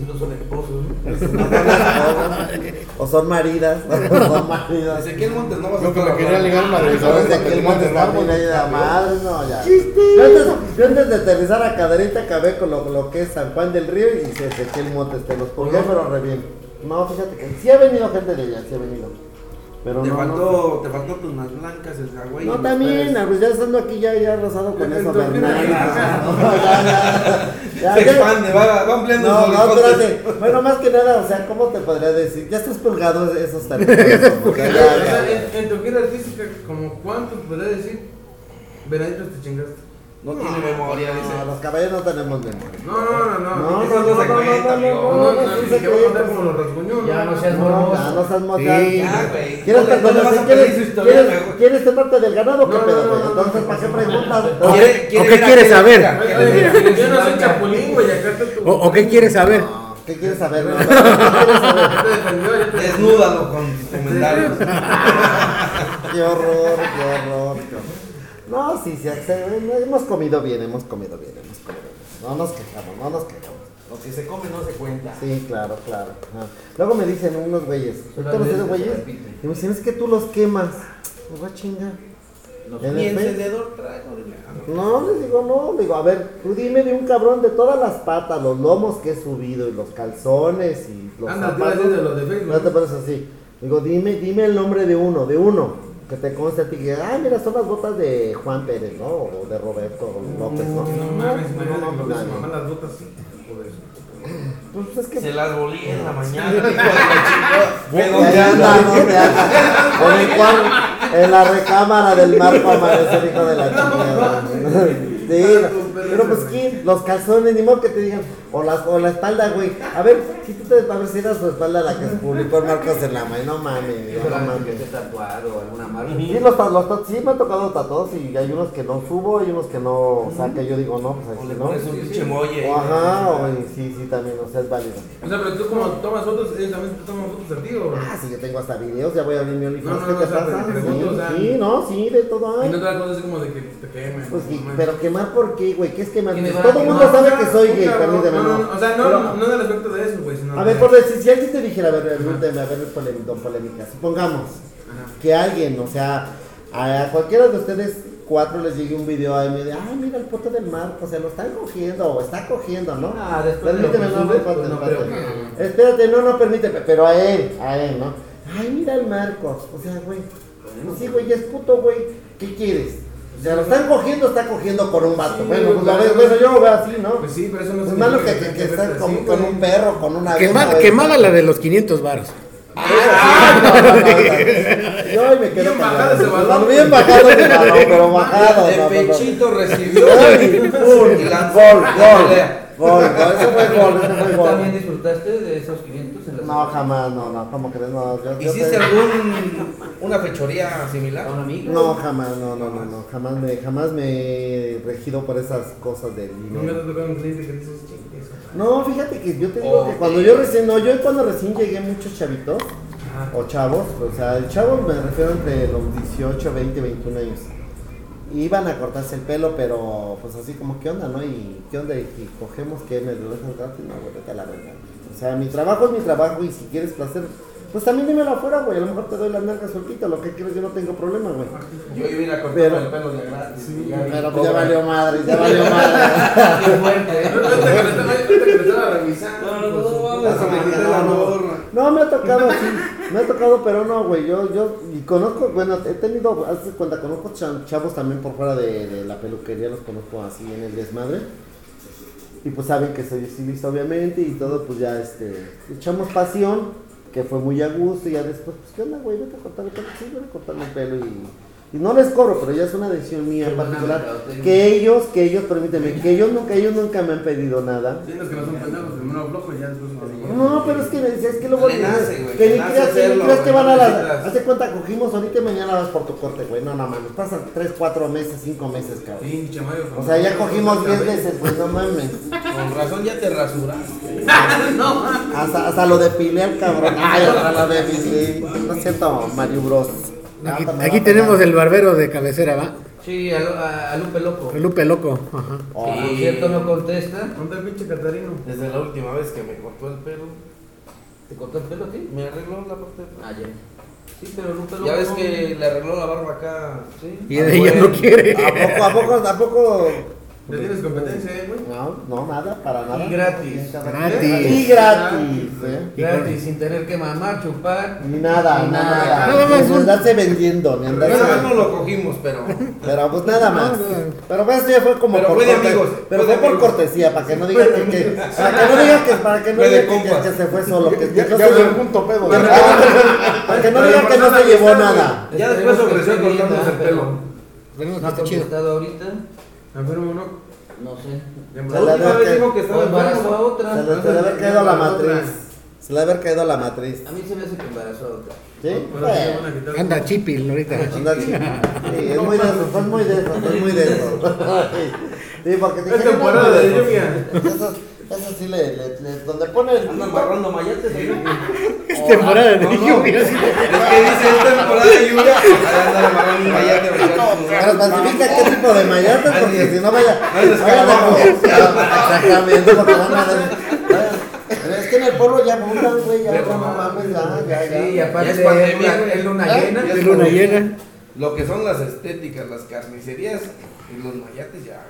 Si no son esposos, ¿no? No son esposas, o son maridas. o son maridas. Ezequiel Montes no vas a Lo que me quería ligar una de mis No, abuelas de para que que el te monte manden está árbol. muy ahí de la madre, no, ya. Yo antes, yo antes de aterrizar a Caderita acabé con lo, lo que es San Juan del Río y se eché el monte, te los ponía, pero re bien. No, fíjate que sí ha venido gente de allá, sí ha venido. Pero te, no, faltó, te faltó tus unas blancas, el Hawái. No, también, pues ya estando aquí ya, ya rosado con eso, No, ya, ya, ya, Se expande, va, va ampliando No, no, espérate. Bueno, más que nada, o sea, ¿cómo te podría decir? Ya estás pulgado esos territorios. o sea, en, en tu gira artística, como cuántos podría decir venaditos te chingaste? No tiene memoria, No, dice. los caballeros no tenemos memoria. No, no, no, no. No, no, no, no se no, cuenta, no, amigo. no, No, no, no, no, no, se contar cuenta. como los rasguñones. Ya no seas No, morboso. ya no seas Sí. mochado. Ya, güey. ¿Quieres, No no ¿quieres, quieres. ¿quieres temerte del ganado o qué No, pedo, no, güey? no, no, Entonces, no, ¿para qué no, preguntas? ¿O ¿Quiere- qué- quieres saber? Yo no soy chapulín, güey, acá está tu. ¿O, qué quieres saber? No, ¿Qué quieres saber? No. Desnúdalo con tus comentarios. Qué horror, qué horror. qué horror. No, sí, sí, se- hemos comido bien, hemos comido bien, hemos comido bien. No nos quejamos, no nos quejamos. Lo que se come no se cuenta. Sí, claro, claro. ajá. Luego me dicen unos güeyes, Solo ¿todos hay esos veces que se güeyes? Y me dicen, es que tú los quemas. Me voy a chingar. Los- En Ni el Face- encendedor traigo. Ah, no. No, les digo, no, digo, a ver, tú dime de un cabrón de todas las patas, los lomos que he subido y los calzones y los Anda, te iba a decir de los de Facebook. No te parece así. Digo, dime, dime el nombre de uno, de uno, que te conste a ti que, ah, mira, son las botas de Juan Pérez, ¿no? O de Roberto López, ¿no? No mames, no, no, nadie. mamá las botas. Pues es que Se las volí en la mañana. ¿no? En, la recámara del marco amanece el hijo de la chingada. Sí, pero pues ¿quién? Los calzones, ni modo que te digan, o la, o la espalda, güey. A ver, quítate a ver si era su espalda la que se publicó el Marcos en la mano. No mames, no que mames. esté tatuado o alguna marca. Sí, los, sí me han tocado tatuados y hay unos que no subo, hay unos que no, o sea, que yo digo, no, pues O le ¿no? pones un pinche molle. O ajá, o sí, sí, también, o sea, es válido. O sea, pero tú como tomas fotos, ellos también te toman fotos a ti, o. Ah, sí, yo tengo hasta videos, ya voy a abrir mi OnlyFans, No, no, ¿qué no, te o sea, pasa? te pregunto, o sea, Sí, no, sí, de todo Y hay. no te das cosas así como de que te quemen. Pues sí, pero quemar por qué, güey, ¿qué es quemar? ¿Quiénes Pues van a todo el mundo sabe que soy gay, no, permíteme, no, no. no, O sea, no, Pero- no, no del aspecto de eso, güey, sino. A ver, por decir, si alguien te dijera, a ver, permíteme, a ver, don polémica, supongamos Ajá. que alguien, o sea, a cualquiera de ustedes cuatro les llegue un video ahí y me diga, ay, mira el puto del mar, o sea, lo están cogiendo, o está cogiendo, ¿no? Ah, después Permíteme, no, espérate, pues no espérate. no, no, permíteme, pero a él, a él, ¿no? Ay, mira el Marcos, o sea, güey, sí, güey, es puto, güey, ¿qué quieres? Sea, lo están cogiendo, está cogiendo con un vato. Sí, bueno, pues claro. bueno, yo lo veo así, ¿no? Pues sí, pero eso no Es malo que, que, que con, así, con un perro, con una quemada güey. la de los 500 varos. Ah, no, no, no, no. Yo hoy me quedo Bien bajado ese balón. Bien bajado ese balón, pero bajado. De pechito recibió. Gol, y lanzó gol, gol. Gol, gol, ese fue gol, ese fue ¿Tú también gol. disfrutaste de esos 500 en la No, jamás, no, no, ¿cómo crees? No, yo, yo ¿Hiciste te- algún una fechoría similar? ¿A un amigo? No, jamás, no, no, no, no, jamás me, jamás me he regido por esas cosas chingue eso. No, fíjate que yo te digo que Ok. cuando yo recién, no, yo cuando recién llegué muchos chavitos, o chavos, o sea, el chavo me refiero entre los 18, 20, 21 años. Iban a cortarse el pelo, pero pues así como, ¿qué onda, no? Y ¿qué onda? Y, y cogemos que me lo dejan gratis, no, güey, vete a la verga. O sea, mi trabajo es mi trabajo y si quieres placer, pues también dímelo afuera, güey. A lo mejor te doy las nalgas soltito, lo que quieres, yo no tengo problema, güey. Yo iba a ir a cortar Pero- el pelo de gratis. ya vi Pero pues ya valió madre, ya valió madre. Qué fuerte, ¿eh? No, me ha tocado, sí, me ha tocado, pero no, güey, yo, yo, y conozco, bueno, he tenido, hace cuenta, conozco cha- chavos también por fuera de, de la peluquería, los conozco así en el desmadre, y pues saben que soy estilista obviamente, y todo, pues ya, este, echamos pasión, que fue muy a gusto, y ya después, pues, ¿qué onda, güey? Vete a cortarme el pelo, sí, voy a cortarme el pelo, y no les cobro, pero ya es una decisión mía buena particular, que ellos, que ellos, permíteme, que ellos nunca, ellos nunca me han pedido nada, Sí, los que no son pendejos, primero flojo y ya después no no, pero es que me decías que luego que ni creas, que ni hacerlo, creas que güey, van a no la. necesitas. Hace cuenta, cogimos ahorita y mañana vas por tu corte, güey. No, no mames. Pasan 3, 4 meses, 5 meses, cabrón. Pinche Mario. O sea, ya cogimos 10 veces, pues no mames. Con razón ya te rasuraste. Hasta, hasta lo depilé al cabrón. Ay, hasta lo depilé. No es cierto, Mario Bros. Aquí, Ah, aquí tenemos el barbero de cabecera, ¿va? Sí, a, a, a Lupe Loco. El Lupe Loco. Ajá. Oh, por cierto no contesta. ¿Dónde el pinche Catarino? Desde la última vez que me cortó el pelo, ¿Te cortó el pelo a ti? me arregló la parte de Ah, ya. Sí, pero Lupe Loco. Ya ves no- que le arregló la barba acá. Sí. Y ella no quiere. ¿A poco, a poco, a poco Le tienes competencia, eh, güey. No, no, nada, para nada. Y gratis. Gratis. Y gratis, ¿eh? Gratis, sin tener que mamar, chupar. Ni nada, Ni nada. nada. Nada más Ni andarse vendiendo, ni andarse. Bueno, no lo cogimos, pero. Pero pues nada más. No, no. Pero pues ya fue como Pero por fue de corte- amigos, Pero fue por cortesía, para que no digan que, que- para que no digan que para que no digan que, que- compas. que se fue solo, que, Ya, no ya se fue llevó- un punto pedo. que- para que no digan que no se llevó nada. Ya después ofreció cortarnos el pelo. No ha que esté Enfermo, ¿no? No sé. Se me- le La última debe vez que- dijo que O estaba embarazó a enfermo. Se le, se le había caído la matriz. Se le había caído la matriz. A mí se me hace que embarazó a otra. ¿Sí? Bueno. quitar- Anda chipil ahorita. Anda, sí, Sí, es muy de eso, son muy de eso, son muy de eso. Sí, porque Es temporada de lluvia. Eso, sí le, le, le- donde pone el Anda amarrando mayates. ¿sí? Es temporada de lluvia. Es que dice es temporada de lluvia. Anda amarrando mayate. Pero especifica qué tipo de mayates, Ay, porque si no vaya. Exactamente, porque van a es que en el pueblo ya abundan, güey, ya, no mames, ya, ya, ya. Sí, aparte es pandemia, es luna- es ¿Eh? llena. De luna llena. Lo que son las estéticas, las carnicerías y los mayates ya.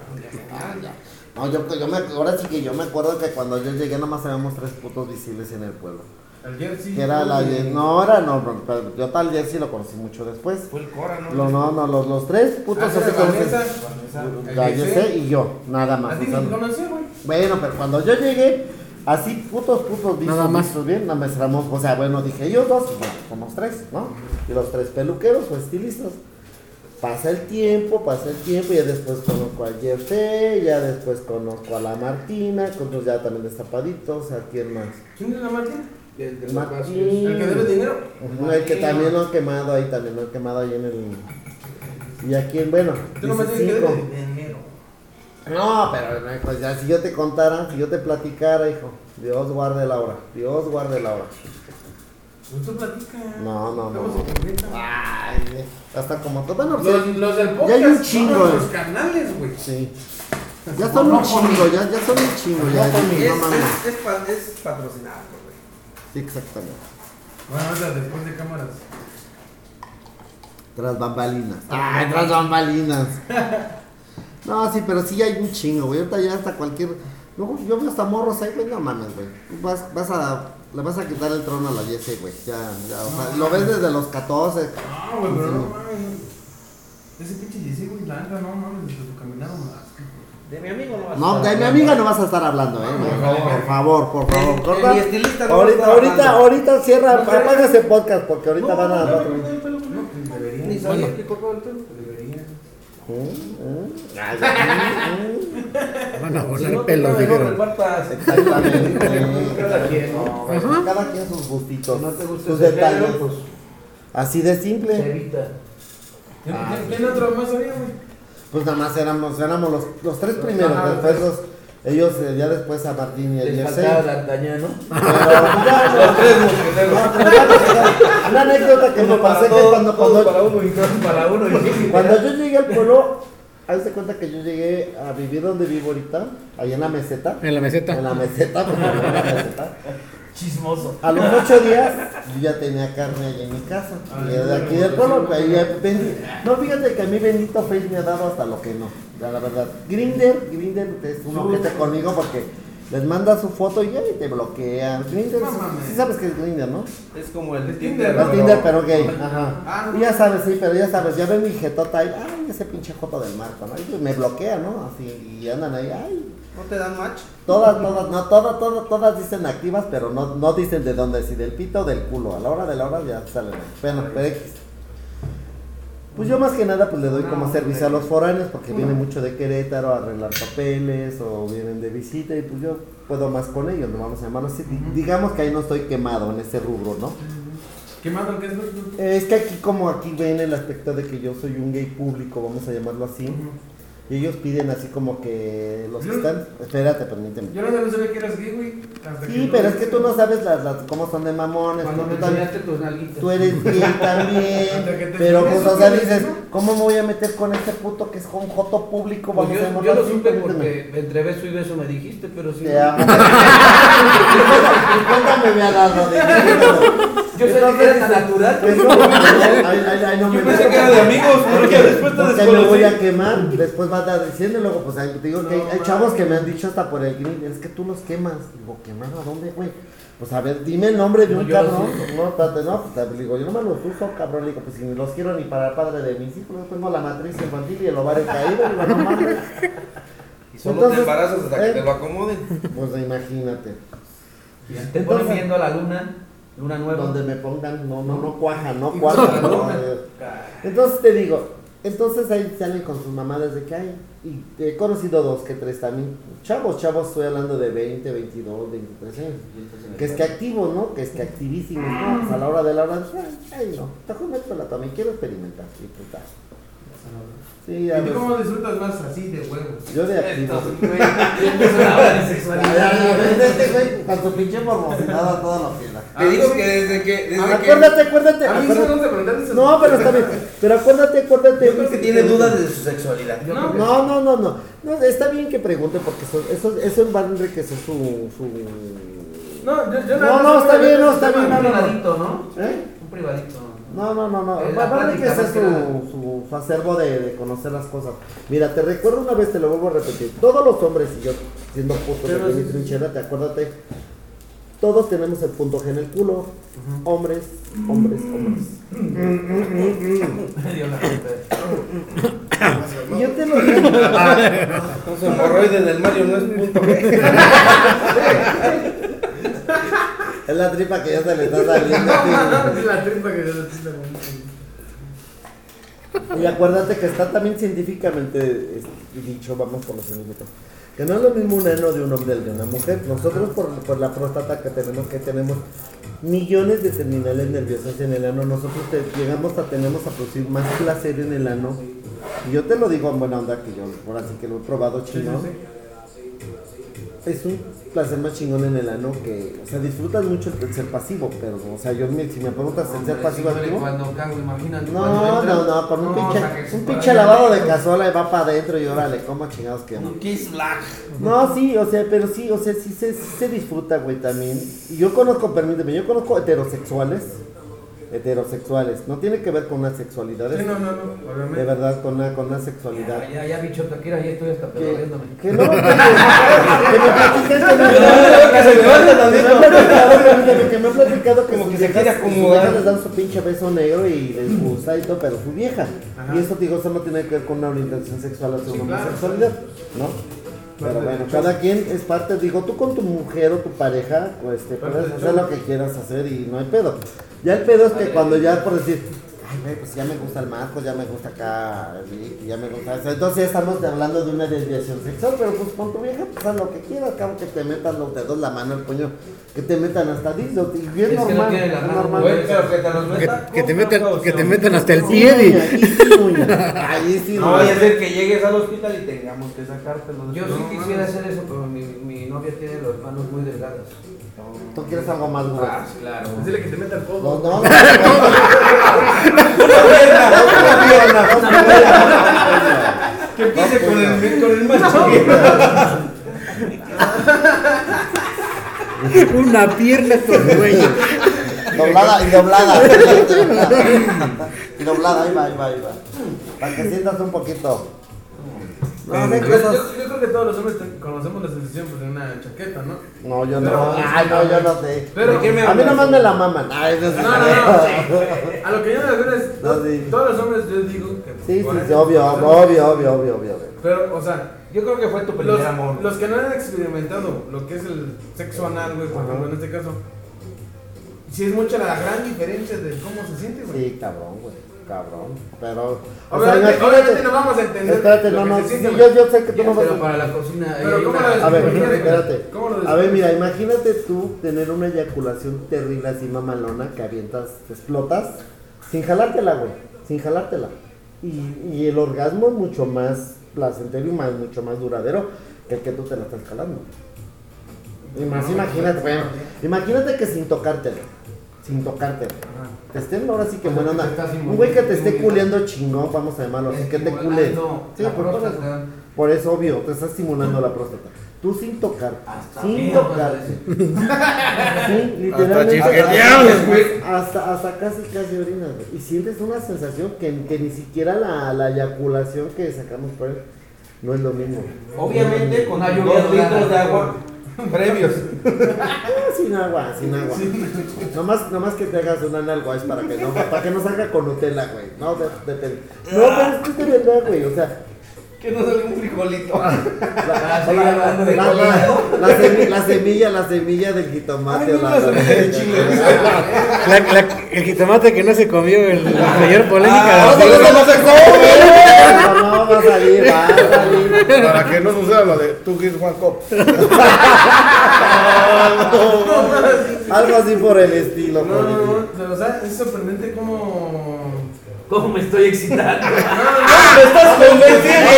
Ah, ya. ya. No, yo, yo me, ahora sí que yo me acuerdo que cuando yo llegué nomás habíamos tres putos visibles en el pueblo. Ayer sí. Que era la no era no, pero yo tal Jersey lo conocí mucho después. Fue el Cora, ¿no? Lo, no, no, los, los tres putos Ah, así. Vanessa, Ya, el yo Jesse. sé y yo, nada más. A ti conocí, güey. bueno, pero cuando yo llegué, así putos, putos, vistos, Nada más. vistos bien, no me cerramos, o sea, bueno, dije ellos dos, y ya, somos tres, ¿no? Y los tres peluqueros o estilistas. Pasa el tiempo, pasa el tiempo, ya después conozco al Jersey, ya después conozco a la Martina, con otros ya también destapaditos, ¿a quién más? ¿Quién es la Martín? Del- del Martín. El que debe dinero. Ujú, el que también lo han quemado ahí, también lo han quemado ahí en el... Y a quién, bueno, Tú no me que dinero. No, pero no, pues ya si yo te contara, si yo te platicara, hijo, Dios guarde la hora, Dios guarde la hora. Pues. No, no, no. Ay, hasta como todo, bueno, Los, sí, los del Ya podcast hay un chingo, son los canales, güey. sí. Ya son un chingo, ya, ya son un chingo, ya, Es, es, es, pa- es patrocinado, güey. Sí, exactamente. Bueno, ahorita después de cámaras. Tras bambalinas. Ay, tras bambalinas. No, sí, pero sí ya hay un chingo, güey. Ahorita ya hasta cualquier. Luego yo veo hasta morros ahí, güey, no mames, güey. Vas, vas a. Le vas a quitar el trono a la Jessie, güey. Ya, ya, o sea, lo ves desde los 14. No, güey, pero no mames. Ese pinche Jesse, güey, la neta, no mames, desde tu caminado más. De mi amigo no vas a No, estar de mi amiga no vas a estar hablando, eh. Por Por favor, por favor. No ahorita, ahorita, hablando. ahorita cierra, No, apaga ese podcast porque ahorita van a. No, otro- no, no, no, no, debería. Ni sabía que cortaba el pelo. Debería. Mm, mm. Mm, Van a Si volar no te pelos, no dijeron. Exactamente. Cada quien, ¿no? No, Cada quien sus gustitos. Si no te gusta sus detalles. género, pues Así de simple. ¿Quién- Ah, quién- ¿Quién otro más había, güey? Pues nada más éramos, éramos los, los tres primeros. Ajá, después los, ellos, eh, ya después a Martín y a Jersey. D'Artagnan, ¿no? Pero ya, Los tres no, pues, Una anécdota que me Uno pasé que cuando, cuando, para uno y para uno y cuando yo llegué al pueblo, hazte cuenta que yo llegué a vivir donde vivo ahorita, ahí en la meseta. En la meseta. En la meseta, porque vivo en la meseta. Chismoso. A los ocho días yo ya tenía carne allá en mi casa. Y de aquí del pueblo, ahí No, fíjate que a mí bendito Face me ha dado hasta lo que no. Ya, la verdad. Grinder, Grinder es un ojete conmigo porque les manda su foto y ya y te bloquean. No mames. sí sabes que es Grinder, ¿no? Es como el Es Tinder. Tinder, Es ¿no? Tinder, pero gay. Ajá. Ah, no. Ya sabes, sí, pero ya sabes, ya ven mi jetota ahí. Ay, ese pinche joto del marco, ¿no? Y pues me bloquea, ¿no? Así, y andan ahí, ay, ¿No te dan match? Todas, todas, no, todas, todas, todas dicen activas, pero no, no dicen de dónde, si del pito o del culo. A la hora de la hora ya salen. Bueno, pero X. Pues yo más que nada pues le doy como servicio a los foráneos porque vienen mucho de Querétaro a arreglar papeles o vienen de visita y pues yo puedo más con ellos, no vamos a llamarlo así. Di- Digamos que ahí no estoy quemado en ese rubro, ¿no? ¿Qué más, qué es, güey? Es que aquí como aquí ven el aspecto de que yo soy un gay público, vamos a llamarlo así. Y ellos piden así como que los que están... Espérate, permíteme. Yo no sabía que eras gay, güey. Sí, pero es que tú no sabes las, las, cómo son de mamones. Cuando tú, me también- enseñaste tus nalguitas. tú eres gay también. Pero pues, o sea, dices, ¿no? ¿cómo me voy a meter con este puto que es un joto público? Pues yo, yo lo supe porque entre beso y beso me dijiste, pero si Te amo. ¿Y cuánto me había dado? Yo sé que era tan natural. pues no, ay, ay, ay, no Yo me pensé que era de amigos, porque después te porque me voy desconocí. a quemar, después va a estar diciendo y luego pues ahí te digo que hay, hay chavos que me han dicho hasta por el grill, es que tú los quemas. Digo, ¿quemar a dónde, güey? Pues a ver, dime el nombre de No, un cabrón. No, espérate, no, pues digo, yo no me los uso, cabrón. Le digo, pues si ni los quiero ni para el padre de mis hijos, yo tengo la matriz infantil y el ovario caído, digo, no mames. Y solo Entonces, te embarazas hasta ¿eh? que te lo acomoden. Pues imagínate. Te ponen viendo a la luna, luna nueva. Donde me pongan, no, no, no cuaja, no cuaja. no, Ah. eh. Entonces te digo, entonces ahí salen con sus mamadas de que hay. Y he conocido dos que tres también. Chavos, chavos, estoy hablando de 20, 22, 23 años. Que es que activos, ¿no? Que es que activísimos, ¿no? Pues a la hora de la hora, ay, ay, no. Mejor métela también, quiero experimentar, disfrutar. Sí, ¿Y tú cómo disfrutas más así de huevos? Yo de activo. Es una hora de Ya, sexualidad. ya, ya, Este güey, con su pinche morbosidad a toda la fiela. Te digo que desde que. Desde que Acuérdate, acuérdate. A mí acuérdate. eso. No, pero está bien. Pero acuérdate, acuérdate. yo creo que tiene dudas de su sexualidad. No, no, no, no, no. No, está bien que pregunte porque eso, eso, eso va a enriquecer su, su... No, yo, yo No, no, está bien, no, está bien, Un no, no. privadito, ¿no? ¿Eh? Un privadito. No, no, no, no. Eh, Va, va a enriquecer su, su, su acervo de, de conocer las cosas. Mira, te recuerdo una vez, te lo vuelvo a repetir. Todos los hombres, y yo siendo puto de mi trinchera, te acuérdate. Todos tenemos el punto G en el culo. Hombres, hombres, hombres. Me dio la puta. Y yo te lo digo. Los hemorroides del Mario no es punto G. Es la tripa que ya se le está saliendo. Es la tripa que yo le estoy Y acuérdate que está también científicamente es- dicho, vamos por los científicos, que no es lo mismo un ano de un hombre al de una mujer. Nosotros por, por la próstata que tenemos, que tenemos millones de terminales nerviosas en el ano, nosotros te- llegamos a, tenemos a producir más placer en el ano. Y yo te lo digo en buena onda, que yo por así que lo he probado chino. Es un placer más chingón en el ano que, o sea, disfrutas mucho el ser pasivo, pero, o sea, yo me- si me preguntas el ser pasivo activo. Cuando cago, imagínate. No, entra. no, no, con un No, pinche, o sea, un por pinche lavado de cazuela y va para adentro y órale, ¿cómo chingados que no? Un kiss black. No, sí, o sea, pero sí, o sea, sí se, sí se disfruta, güey, también. Y yo conozco, permíteme, yo conozco heterosexuales, heterosexuales, no tiene que ver con una sexualidad, Sí, no, no, no, de verdad con una, con una sexualidad. Ya, ya, ya, bicho, Taquera, ya estoy hasta Que, pedaleándome. que no, que, que me que Que que han platicado, que me han platicado que Como que se quiere acomodar. les dan su pinche beso negro y les gusta y todo, pero su vieja. Y eso digo, eso no tiene que ver con una orientación sexual hacia una homosexualidad, ¿no? Pero bueno, cada quien es parte, digo, tú con tu mujer o tu pareja, pues te puedes hacer lo que quieras hacer y no hay pedo. Ya el pedo es que cuando ya por decir, ay, güey, pues ya me gusta el Marco, ya me gusta acá, Vic, ya me gusta eso. Entonces ya estamos hablando de una desviación sexual, pero pues con tu vieja, pues haz lo que quieras, acabo que te metan los dedos, la mano, el puño, que te metan hasta dildo, y bien Es que no normal, es. Güey, pero que te los Que, que te metan, que te metan hasta el Sí, pie. y- ahí sí, uña. Ahí sí, No vaya a ser que llegues al hospital y tengamos que sacártelo. Yo No, sí quisiera hacer eso, pero mi, mi novia tiene las manos muy delgadas. Tú quieres algo más Ah, grueso. claro. Decirle que te meta el codo. no, no. Que empiece con el, con el más chiquito. Una pierna con cuello. Doblada y doblada. Y doblada, ahí va, ahí va, ahí va. Para que sientas un poquito. No, Yo, creo que todos los hombres conocemos la sensación pues, de una chaqueta, ¿no? No, yo Pero- no. Ay, no, yo no sé. Pero- ¿De qué me A mí nomás me la maman. Ay, no. No, no. A lo que yo me refiero es. No, sí. Todos los hombres, yo digo que. Sí, sí, sí, eso- obvio, obvio, obvio, obvio, obvio, obvio. Pero, o sea, Yo creo que fue tu primer los, amor. los que no han experimentado lo que es el sexo anal, güey, por ejemplo, en este caso. Sí, es mucha la gran diferencia de cómo se siente, güey. Sí, cabrón, güey. Cabrón. Pero. o sea, Obviamente, imagínate- no vamos a entender. Espérate, no, no. sí, yo, sé que tú no vas Pero a. para la cocina. Pero hay ¿cómo una- A ver, espérate. ¿Cómo lo A ver, mira, imagínate tú tener una eyaculación terrible así mamalona que avientas, explotas, sin jalártela, güey, sin jalártela. Y, y el orgasmo es mucho más placentero y más, mucho más duradero que el que tú te la estás jalando. Y más imagínate, bueno, imagínate que sin tocártela, sin tocártela. Te estén ahora sí que O sea, buena que onda. te estás Un güey que te esté culeando chingón, vamos a llamarlo así, que te cule. Sí, por, por eso. Por eso, obvio, te está estimulando la próstata. tú sin tocar, Hasta sin tocar, sí, literalmente, hasta, hasta casi, casi orinas, güey. y sientes una sensación que, que ni siquiera la, la eyaculación que sacamos por él no es lo mismo. Obviamente con Una dos litros de agua previos. Ah, sin agua, sin agua. Nomás, nomás que te hagas una nalga es para que no, para que no salga con Nutella, güey. No, de- depende. No, pero es que de verdad, güey. O sea, Que no salga un frijolito. la, Ah, de semilla, la semilla del jitomate o la, el chile. La- la- el jitomate que no se comió el, la mayor polémica. Ah, de- no, no se come. Va a salir, va a salir. Para que no suceda lo de Two Kids One Cup. Algo así por el estilo, No, no, no, o sea, es sorprendente cómo... ¿Cómo me estoy excitando? Me estás convenciendo.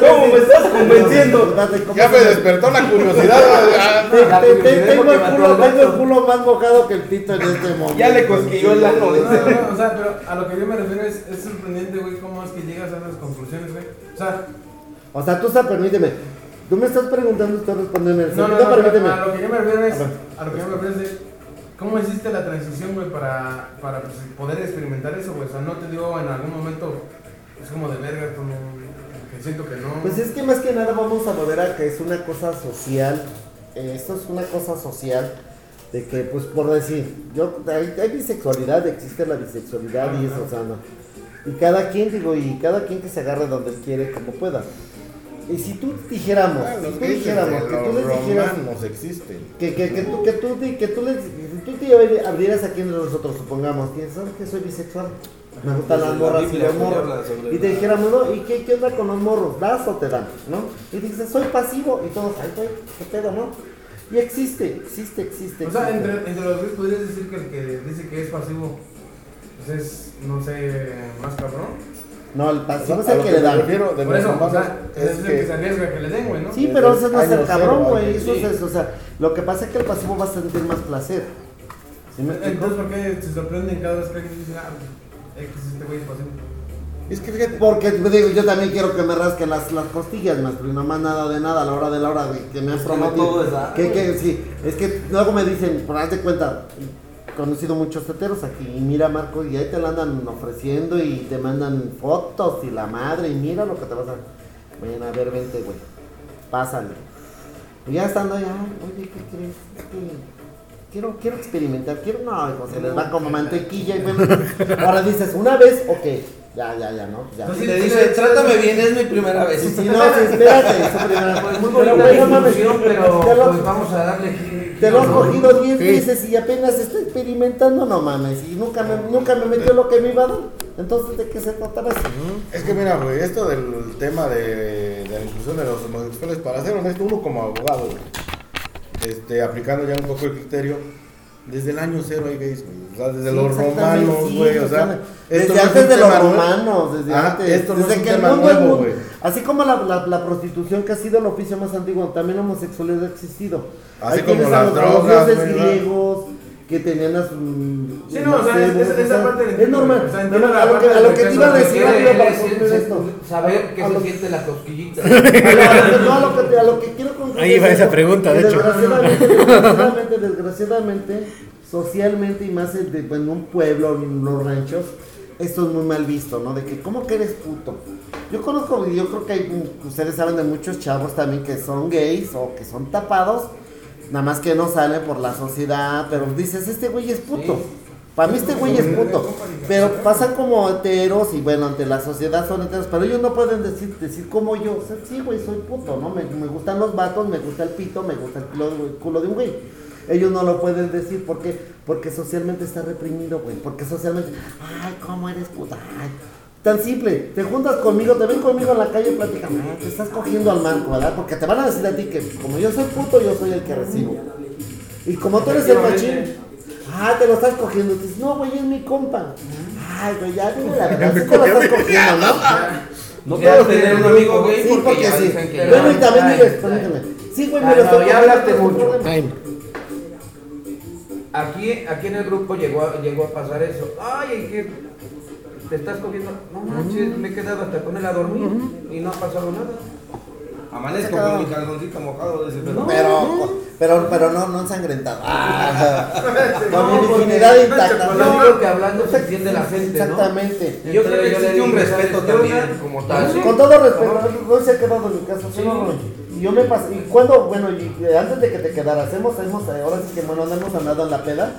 ¿Cómo me estás convenciendo? ¿cómo Ya me despertó la curiosidad. ah, Tengo el culo, más mojado que el pito en este momento. Ya le cosquilló el ano. No, no, o sea, pero a lo que yo me refiero es, es sorprendente, güey, cómo es que llegas a esas conclusiones, güey. O sea, O sea, tú estás, permíteme. Tú me estás preguntando, estoy respondiendo. no, no, no, no, permíteme. a lo que yo me refiero es, A lo que yo me refiero es cómo hiciste la transición, güey, para, para pues, poder experimentar eso, güey. O sea, no te dio en algún momento, es como de verga, como que siento que no. Pues es que más que nada vamos a volver a que es una cosa social. eh, esto es una cosa social. De que, pues por decir, yo hay, hay bisexualidad, existe la bisexualidad y eso, o sea, no. Y cada quien, digo, y cada quien que se agarre donde quiere, como pueda. Y si tú dijéramos, ah, si tú dijéramos, que tú les dijeras, existen. que, que, que tú, que tú, que tú, les, tú te abrieras aquí entre nosotros, supongamos, que sabes que soy bisexual, me gustan las La morras y los morros. Y te dijéramos, no, ¿y qué, qué onda con los morros? ¿Das o te dan? ¿No? Y dices, soy pasivo, y todos, ay, güey, qué pedo, ¿no? Y existe, existe, existe. O sea, entre, entre los dos podrías decir que el que dice que es pasivo, pues es, no sé, más cabrón. No, el pasivo es el que le dan. refiero de Por eso, o sea, es, es el que se que arriesga a que le den, güey, ¿no? Sí, pero eso no es el cabrón, güey. Eso sí. es, o sea, lo que pasa es que el pasivo va a sentir más placer. ¿Sí me explico? Entonces, ¿por qué se sorprenden cada vez que alguien dice, ah, X, este güey es pasivo? es que fíjate, Porque digo, yo también quiero que me rasquen las, las costillas, más, pero no más nada de nada a la hora de la hora de que me han Es que no prometido. todo es dar, que, güey. que, sí, es que luego me dicen, por darte cuenta, conocido muchos teteros aquí, y mira Marco, y ahí te la andan ofreciendo y te mandan fotos y la madre, y mira lo que te vas a. Ven a ver, vente, güey. Pásale. Y ya estando allá, oye, ¿qué crees? Quiero, quiero experimentar, quiero, no, hijo, se les va como mantequilla y bueno. Ahora dices, una vez, ok, ya, ya, ya, ¿no? Ya. Y te dice, trátame bien, es mi primera vez. Sí, sí, no, sí, espérate, es su primera Pues muy Pero, bonita no mames, pero te lo- pues vamos a darle. Te lo has cogido 10 Sí. veces y apenas estoy experimentando, no mames, y nunca me, nunca me metió lo que me iba a dar. Entonces, ¿de qué se trataba eso? es que mira, güey, esto del tema de, de la inclusión de los homosexuales, para ser honesto, uno como abogado, güey, este, aplicando ya un poco el criterio, desde el año cero hay gays, güey, o sea, desde Sí, los romanos, sí, güey, o sea, Desde antes de los romanos, desde antes. esto no desde es un que el tema mundo, nuevo, güey. Así como la, la, la prostitución que ha sido el oficio más antiguo, también la homosexualidad ha existido. Así Ahí como las los, los drogas, ¿verdad? griegos que tenían a sus. Sí, no, o sea, es- es- esa parte la es normal. a lo que, a lo de que que te iba a decir esto. Saber qué se siente la cosquillita. A lo, a lo que, no, a lo que, a lo que quiero concluir Ahí va es esa pregunta, de hecho. Desgraciadamente, desgraciadamente, desgraciadamente, socialmente y más en, de- en un pueblo, en los ranchos, esto es muy mal visto, ¿no? De que, ¿cómo que eres puto? Yo conozco, yo creo que hay, ustedes saben de muchos chavos también que son gays o que son tapados, nada más que no salen por la sociedad, pero dices, este güey es puto. Para mí este güey es puto. Pero pasan como heteros y bueno, ante la sociedad son heteros, pero ellos no pueden decir, decir como yo. O sea, sí, güey, soy puto, ¿no? Me, me gustan los vatos, me gusta el pito, me gusta el culo, de- el culo de un güey. Ellos no lo pueden decir porque porque socialmente está reprimido, güey. Porque socialmente, ay, ¿cómo eres puta? Ay, Tan simple, te juntas conmigo, te ven conmigo en la calle y platican, ah, te estás cogiendo al marco, ¿verdad? Porque te van a decir a ti que como yo soy puto, yo soy el que recibo. Y como tú eres el machín, ah, te lo estás cogiendo. Dices, no, güey, es mi compa. Ay, güey, ya dime la verdad, sí te lo estás cogiendo, ¿no? No puedo tener un amigo gay Sí, porque, ya sí. dicen que Bueno, y también diles, permíteme. Sí, güey, Ah, me lo estoy ya hablaste mucho. Aquí, aquí en el grupo llegó a, llegó a pasar eso. Ay, que te estás cogiendo. No manches, me he quedado hasta con él a dormir y no ha pasado nada. Amanezco con mi calzoncito mojado de ese pedo. Pero, pero, pero no, no ensangrentado. Ah, con mi No, virginidad intacta. Yo creo que hablando se entiende la gente, ¿no? Exactamente. Yo creo que existe le un respeto ¿sabes qué también, como tal. Sí. Con todo respeto, Roy se ha quedado en mi casa. ¿sí o no, yo me pasé, y cuando, bueno, y eh, antes de que te quedaras, hemos, hemos, eh, ahora sí que bueno, no hemos andado en la peda.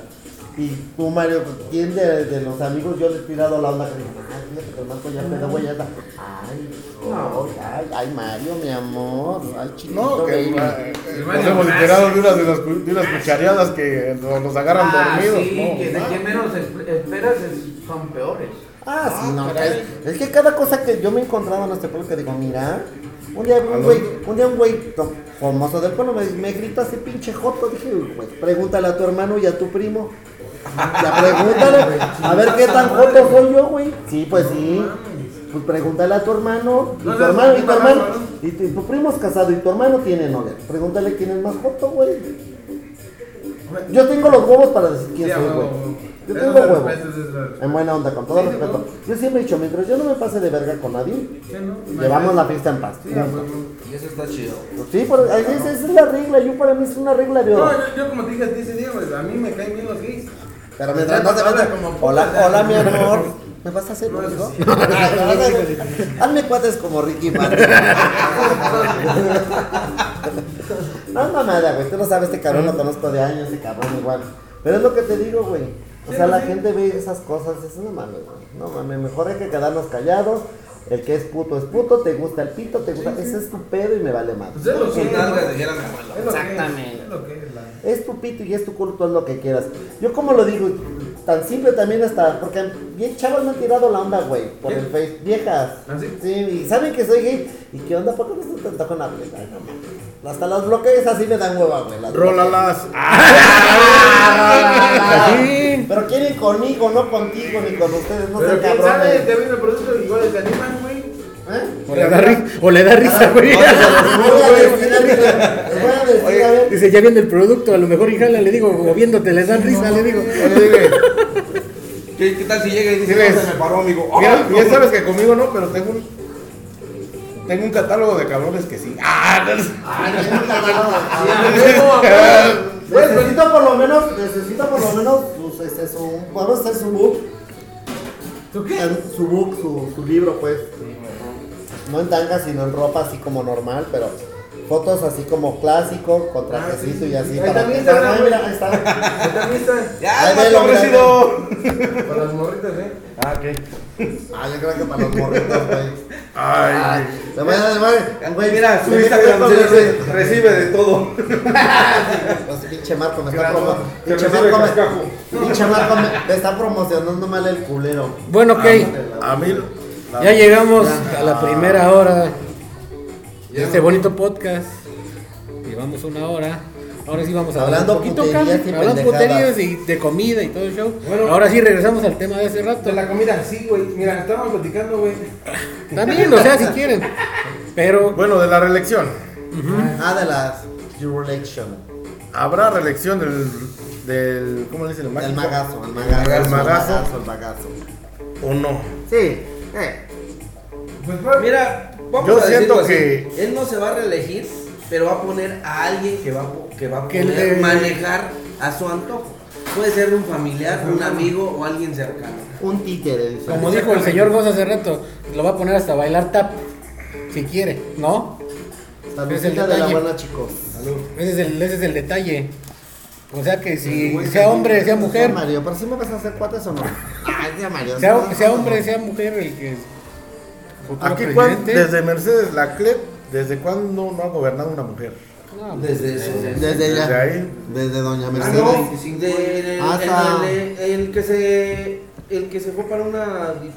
Y tú, Mario, ¿quién de, de los amigos yo le he tirado la onda que dije, ay, fíjate que el Marco ya güey, ya está. Ay, no, ay, ay, Mario, mi amor, ay, chiquito, No, que baby. eh, eh, nos hemos enterado de unas, de, las, de unas cuchareadas que nos, nos agarran Ah, dormidos. sí, ¿no? que de Ah. quien menos es- esperas es- son peores. Ah, sí, no, caray. es, es que cada cosa que yo me he encontrado en este pueblo que digo, mira, un día ¿A un güey, un día un güey famoso del pueblo me, me grita así pinche joto, dije, güey, pregúntale a tu hermano y a tu primo. Ya pregúntale, a ver qué tan joto soy yo, güey. Sí, pues sí. Pues pregúntale a tu hermano, y No tu hermano, y tu hermano, y tu, y tu primo es casado y tu hermano tiene novia. Pregúntale quién es más joto, güey. Yo tengo los huevos para decir quién soy, güey. Yo tengo huevos. En buena onda, con todo respeto. Yo siempre he dicho, mientras yo no me pase de verga con nadie, ¿no? llevamos la fiesta en paz. Y eso está chido. Sí, pero esa, es la regla, yo para mí es una regla de No, oro. yo, yo como te dije a ti ese día, güey, a mí me caen bien los gays. Pero mientras no como puta, hola, hola mi amor, ¿me vas a hacer un hijo? Hazme cuates como Ricky Martin. No mamada, güey, tú no sabes, este cabrón lo conozco de años, este cabrón igual. Pero es lo que te digo, güey. O sea, la gente ve esas cosas, es no mames, güey. No mames, mejor hay que quedarnos callados. El que es puto es puto, te gusta el pito, te gusta. Ese es tu pedo y me vale más. Pues es Exactamente. Es lo que es la. Es tu pito y es tu culo, tú haz lo que quieras. Yo como lo digo, tan simple también hasta, porque bien chavos me han tirado la onda, güey, por el Face, viejas. ¿Ah, sí? Sí, y saben que soy gay. ¿Y qué onda? ¿Por qué no tanto con la vieja? Ay, no mames. Hasta los bloqueos así me dan hueva, güey. las Rólalas. Sí. Pero quieren conmigo, no contigo ni con ustedes, no Pero quién sabe, te viene el producto igual se animan, güey. ¿Eh? O le da, ri- o le da risa, güey. Les voy a decir, ver. Dice, ya viene el producto, a lo mejor y jala, le digo, o viéndote les dan risa, le digo. ¿Qué, qué tal si llega y dice, se me paró, amigo? mira, ¡Ay, ya sabes que conmigo no, pero tengo un. Tengo un catálogo de cabrones que sí. ¡Ah! Necesito por lo menos, necesito por lo menos, pues, este, su, vamos a hacer su book, ¿Tú qué? en su book, su, su libro, pues. No en tanga, sino en ropa así como normal, pero fotos así como clásico, con trajecito y así. Ahí para también está, ahí está. Ahí también está. ¡Ya, velo, favorecido! Para las morritas, ¿eh? Ah, ok. Ah, yo creo que para los morritos, güey. Ay. Le voy a, le voy a- güey, Mira, su Instagram se recibe de todo. Pues, pinche Marco me está promocionando. se Pinche Marco, me, pinche Marco me, me está promocionando mal el culero. Bueno, ok. A mí. Ya llegamos a la primera hora de este bonito podcast. Llevamos una hora. Ahora sí vamos a hablar Hablando un poquito, y hablando puterías y de comida y todo el show. Bueno. Ahora sí regresamos al tema de hace rato. De la comida, sí, güey. Mira, estábamos platicando, güey. También, o sea, si quieren. Pero Bueno, de la reelección. Ah, de las Eurolection. ¿Habrá reelección del. del ¿Cómo le dicen? ¿El magazo, el magazo. El magazo. el magazo. ¿O no? Sí, eh. Pues, pues, Mira, vamos Yo a decirlo siento así. que- Él no se va a reelegir, pero va a poner a alguien que va, que va a poder le- manejar a su antojo. Puede ser un familiar, un amigo o alguien cercano. Un títere. como dijo el señor Goz hace rato, lo va a poner hasta bailar tap. Si quiere, ¿no? Es el de la detalle. buena, chicos. Ese es el, ese es el detalle. O sea que si sea hombre, sea mujer, Mario, pero si me vas a hacer cuates o no. Ay, ya, Mario. sea, sea hombre, sea mujer, el que es Aquí, ¿cuán- presidente. desde Mercedes Laclet, ¿desde cuándo no ha gobernado una mujer? No, Desde eso. Desde ya. Desde ahí. Desde Doña Ah, Mercedes. no, de- el, Hasta- el- el- que se el que se fue para una di-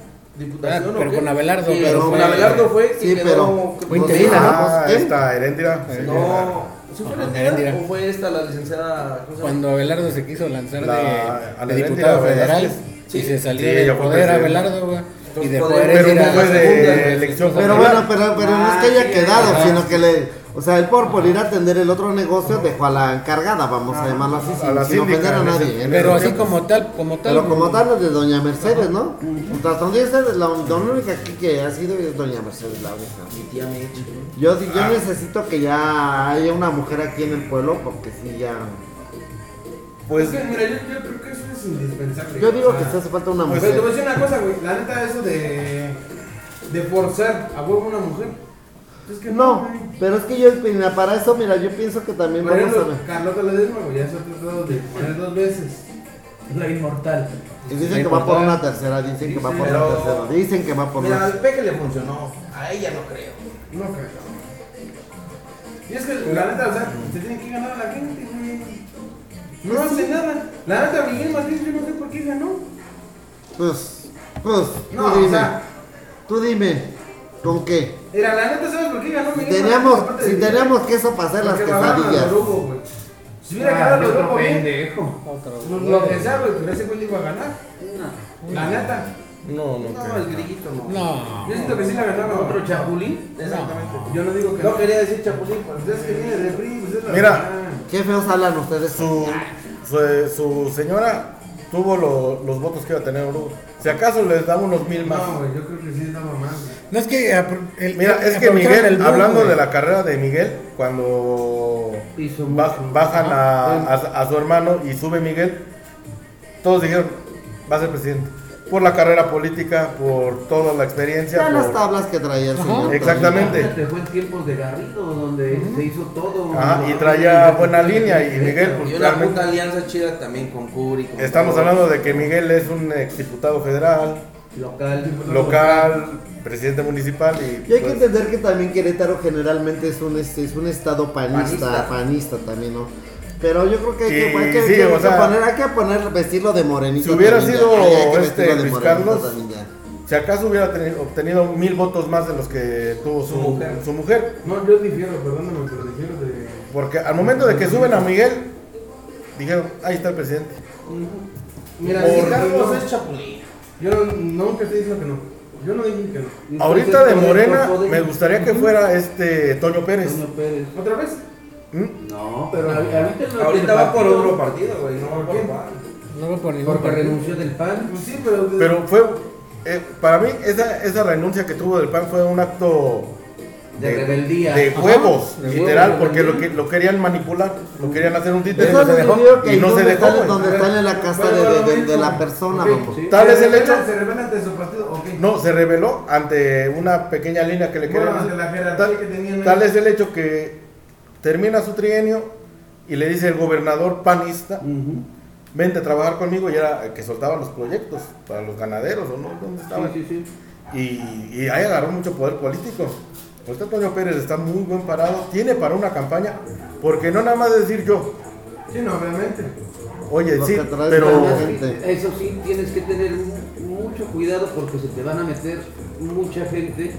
diputación Ah, pero ¿o qué? con Abelardo, Que pero con Abelardo fue Sí, pero- quedó Fue interina, ¿no? Ah, esta Heréndira. No, ¿sí fue Heréndira o fue esta la licenciada. Cuando Abelardo se quiso lanzar La- de, a la de diputado federal Velázquez. y se salió Sí, del poder. Abelardo, güey. Y herencia Pero no a fue la de segunda. elección Pero popular. bueno, pero, pero no es que haya Ah, quedado, ajá. sino que le. O sea, él por, por ir a atender el otro negocio dejó a la encargada, vamos a llamarlo así, sin, A la sin ofender a nadie. Pero así como tal, como tal. Pero como tal, de Doña Mercedes, ¿no? Tras donde esa es la, la única aquí que ha sido es Doña Mercedes, la única. Mi tía Meche. Yo, yo necesito que ya haya una mujer aquí en el pueblo porque sí, ya. Pues, Es mira, yo, indispensable. Yo digo O que sea, se hace falta una Pero te voy a mujer. decir una cosa, güey. La neta, eso de. de forzar a huevo una mujer. Es que No, güey. pero es que yo, mira, para eso, mira, yo pienso que también Por vamos a ejemplo, ver. Carlota Ledesma, güey, ya se ha tratado de poner dos veces. La inmortal. Y dicen que va por una tercera, dicen que va por una Pero- tercera, dicen que va por Mira, una. al peque le funcionó. A ella no creo. No creo. Y es que la neta, o sea, se tiene que ganar a la gente. No hace nada. La neta, Miguel Martínez, yo no sé por qué ganó. Pues, pues, No, tú o dime, sea, tú dime, ¿con qué? mira, la neta, ¿sabes por qué ganó Si Miguel teníamos? Aparte si de- teníamos queso para hacer las porque a quesadillas. Güey. Si hubiera Ah, ganado qué otro bien, pendejo. lo- lo que sea, güey, pero ese güey le iba a ganar. La neta. no, no No, creo. el grillito no. No. Yo siento que sí la ganaba. Otro chapulín. Exactamente. Yo no digo que No no. quería decir chapulín, Pues es que viene de PRI, pues es la Mira. verdad. Qué feos hablan ustedes. Su, su, su señora tuvo lo- los votos que iba a tener Oruro. Si acaso les daba unos mil más. No, güey, yo creo que sí estaba más. güey. No es que. apro- el- Mira, es que Miguel, el boom, hablando güey. de la carrera de Miguel, cuando bajan a, a- a su hermano y sube Miguel, todos dijeron, va a ser presidente. Por la carrera política, por toda la experiencia. Ya las por- tablas que traía el señor. Exactamente. En tiempos de Garrido donde se hizo todo. Y traía buena línea y Miguel, pues, Y una realmente- puta alianza chida también con Curi. con Estamos todos. hablando de que Miguel es un exdiputado federal, Local. local, presidente municipal y... Y hay que pues, entender que también Querétaro generalmente es un, este, es un estado panista, Panista. panista, también, ¿no? Pero yo creo que hay que, Y hay que- sí, hay que sea, poner, hay que poner, vestirlo de morenito. si hubiera también sido este Luis Carlos, si acaso hubiera teni- obtenido mil votos más de los que tuvo su, Su mujer. su mujer. No, yo difiero, perdóname, pero difiero de. Porque al momento de que suben a Miguel, dijeron, ahí está el presidente. Mira, Por- si Carlos no es chapulín. Yo no, nunca estoy diciendo que no. Yo no dije que no. Ahorita de Morena me gustaría que fuera este Toño Pérez. Toño Pérez. ¿Otra vez? ¿Mm? No, pero ahorita no Ahorita va por otro partido, güey. No va ¿Por? PAN. No va por ningún Porque renunció del PAN. Pues sí, pero. Pero fue, eh, para mí esa, esa renuncia que tuvo del PAN fue un acto De rebeldía. de Ajá, huevos, de literal, huevos, porque lo, que, lo querían manipular, lo querían hacer un títere. Eso no se dejó, y no se donde dejó, está- güey. donde está en la casa de, de- de- de la persona, Ok. vamos. Sí. Tal ¿Se es el hecho. ¿Se revela ante su partido? Ok. No, se reveló ante una pequeña línea que le Bueno, querían Tal, tal es el hecho que termina su trienio y le dice el gobernador panista, Ujú. vente a trabajar conmigo, y era el que soltaba los proyectos para los ganaderos, ¿o no? ¿Dónde estaban? Sí, sí, sí. Y, y ahí agarró mucho poder político. Ahorita Antonio Pérez está muy buen parado, tiene para una campaña, porque no nada más decir yo, Sí, no, obviamente. oye, Lo sí, pero. Eso sí, tienes que tener mu- mucho cuidado porque se te van a meter mucha gente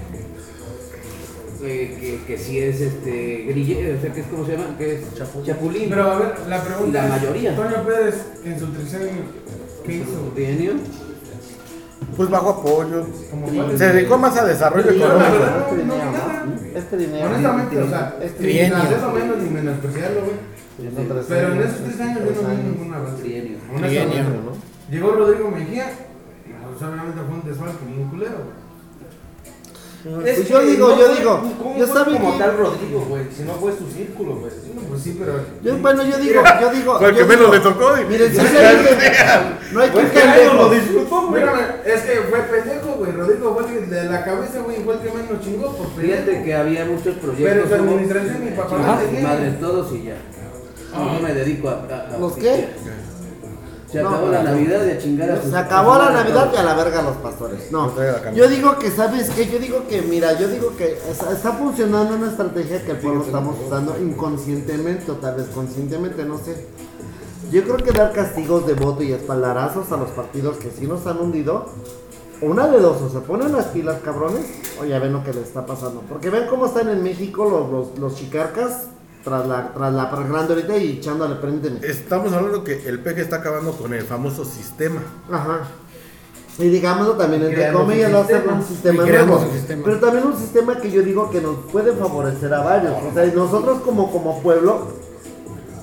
eh, que, que si es este grille, o sea, que es como se llama, que es chapulín. Pero a ver, la pregunta. La es, mayoría. Toño Pérez, en su tricenio, ¿qué hizo? Trienio. pues bajo apoyo. Es? Se dedicó más a desarrollo económico. Este no, no vi dinero. Este dinero. Honestamente, o sea, Este hacerlo menos ni menospreciarlo, güey. Pero en esos tres años yo no vi ningún avance. Llegó Rodrigo Mejía, y pues obviamente fue un desfalque bien culero, güey. Pues yo digo, yo digo, ¿Cómo yo fue sabe como que- tal Rodrigo, güey? Si no fue su círculo, güey. No, pues sí, pero. Yo, bueno, yo digo, yo digo. Fue el yo que menos le tocó. y- Miren, si se dice- no hay que Pues que nadie lo disfrutó, güey. Es que fue pendejo, güey. Rodrigo fue de la cabeza, güey, fue el que menos chingó, por Fíjate pendejo. que había muchos proyectos. Pero su administración y papá madres todos y ya. No me dedico a. ¿Los qué? Se No, acabó la Navidad y a chingar a sus Se acabó la Navidad y a la verga los pastores. No, yo digo que, ¿sabes qué? Yo digo que, mira, yo digo que está, está funcionando una estrategia que el pueblo estamos usando inconscientemente o tal vez conscientemente, no sé. Yo creo que dar castigos de voto y espaldarazos a los partidos que sí nos han hundido, una de dos, o se ponen las pilas cabrones, o ya ven lo que les está pasando. Porque ven cómo están en México los, los, los chicarcas tras la, tras la ahorita y echándole prendeme. Estamos hablando que el PG está acabando con el famoso sistema. Ajá. Y digámoslo también entre comillas, un lo hace sistema. un sistema nuevo. Pero también un sistema que yo digo que nos puede favorecer a varios. O sea, nosotros como, como pueblo,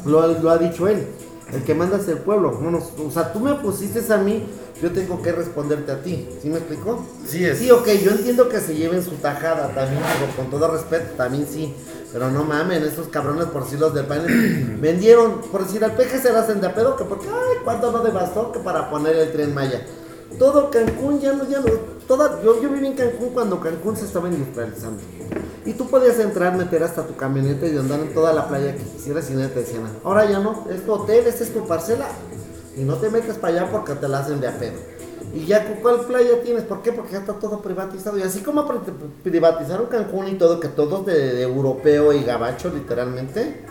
lo, lo ha dicho él, el que manda es el pueblo. No nos- o sea, tú me pusiste a mí, yo tengo que responderte a ti. ¿Sí me explicó? Sí es. Sí, ok, yo entiendo que se lleven su tajada también, digo, con todo respeto, también sí. Pero no mamen, estos cabrones por sí los del panel vendieron, por decir, al peje se la hacen de a pedo, que porque, ay, cuánto no devastó que para poner el tren Maya. Todo Cancún ya no, ya no, toda, yo, yo viví en Cancún cuando Cancún se estaba industrializando. Y tú podías entrar, meter hasta tu camioneta y andar en toda la playa que quisieras y nadie te decía nada. Ahora ya no, es tu hotel, esta es tu parcela. Y no te metes para allá porque te la hacen de a pedo. Y ya, ¿cu- ¿cuál playa tienes? ¿Por qué? Porque ya está todo privatizado. Y así como pri- privatizaron Cancún y todo, que todos de europeo y gabacho, literalmente.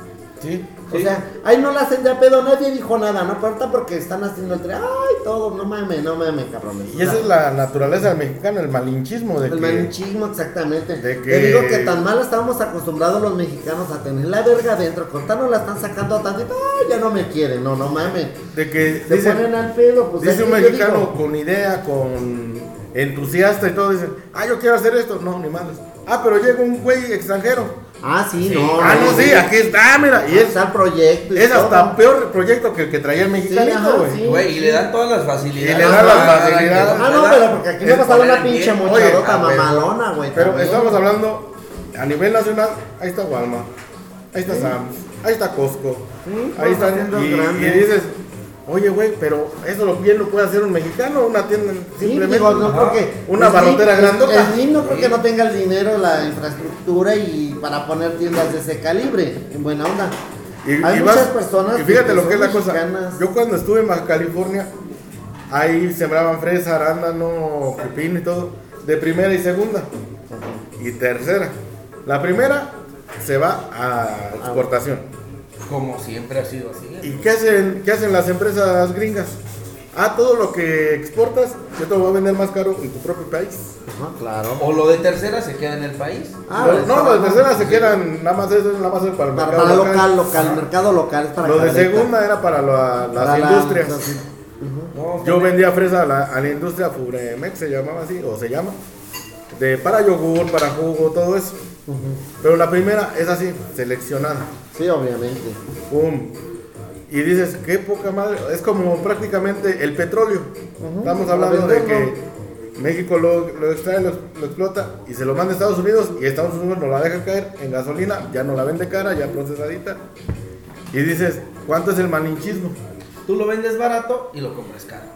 Sí. O sea, ahí no la hacen de a pedo, nadie dijo nada, ¿no? Pero porque están haciendo el tren. Ay, todo, no mames, no mames, cabrones. Y esa es la naturaleza del mexicano, el malinchismo de El que malinchismo, exactamente. de que- Te digo que tan mal estábamos acostumbrados los mexicanos a tener la verga adentro. Cortando la están sacando a tantito. Ay, ya no me quieren, no, no mames. de que Se dice, ponen al pedo, pues. dice un mexicano digo, con idea, con entusiasta y todo, dice, ah, yo quiero hacer esto. No, ni madres. Ah, pero llega un güey extranjero. Ah, sí, no. ah, no, sí, aquí está, mira. Y es, Está el proyecto. y es todo. hasta peor proyecto que el que traía el mexicanito, ajá, güey. sí. Güey, y le dan todas las facilidades. Y le dan las facilidades. Ah, no, pero porque aquí me es pasaron una pinche mochadota ah, mamalona, güey. Pero también. estamos hablando a nivel nacional, ahí está Walmart, ahí está Sam's, ahí está Costco, Sí, ahí están, las y, y dices, oye güey, pero eso lo bien lo puede hacer un mexicano, una tienda Sí, simplemente. digo, no creo que. Una barrotera grandota. El no creo que no tenga el dinero, la infraestructura y para poner tiendas de ese calibre, en buena onda. Y, Hay y muchas vas- personas y fíjate que lo que es la cosa. Yo cuando estuve en Baja California, ahí sembraban fresa, arándano, pepino y todo, de primera y segunda. Y tercera. La primera se va a exportación. Como siempre ha sido así. ¿Y qué hacen, qué hacen las empresas gringas? Ah, todo lo que exportas, yo te lo voy a vender más caro en tu propio país. Ajá, claro. O lo de tercera se queda en el país. Ah, Lo- no, los de tercera se quedan, nada más eso es nada más para el Para, mercado para local. local, local, mercado local es para Lo de segunda era para la- las Para la- industrias. No, Yo vendía fresa a la, a la industria Furemex, se llamaba así, o se llama. De, para yogur, para jugo, todo eso. Pero la primera es así, seleccionada. Sí, obviamente. Pum. Y dices, qué poca madre. Es como prácticamente el petróleo. Estamos hablando de que México lo, lo extrae, lo, lo explota y se lo manda a Estados Unidos y Estados Unidos no la deja caer en gasolina, ya no la vende cara, ya procesadita. Y dices, ¿cuánto es el malinchismo? Tú lo vendes barato y lo compras caro.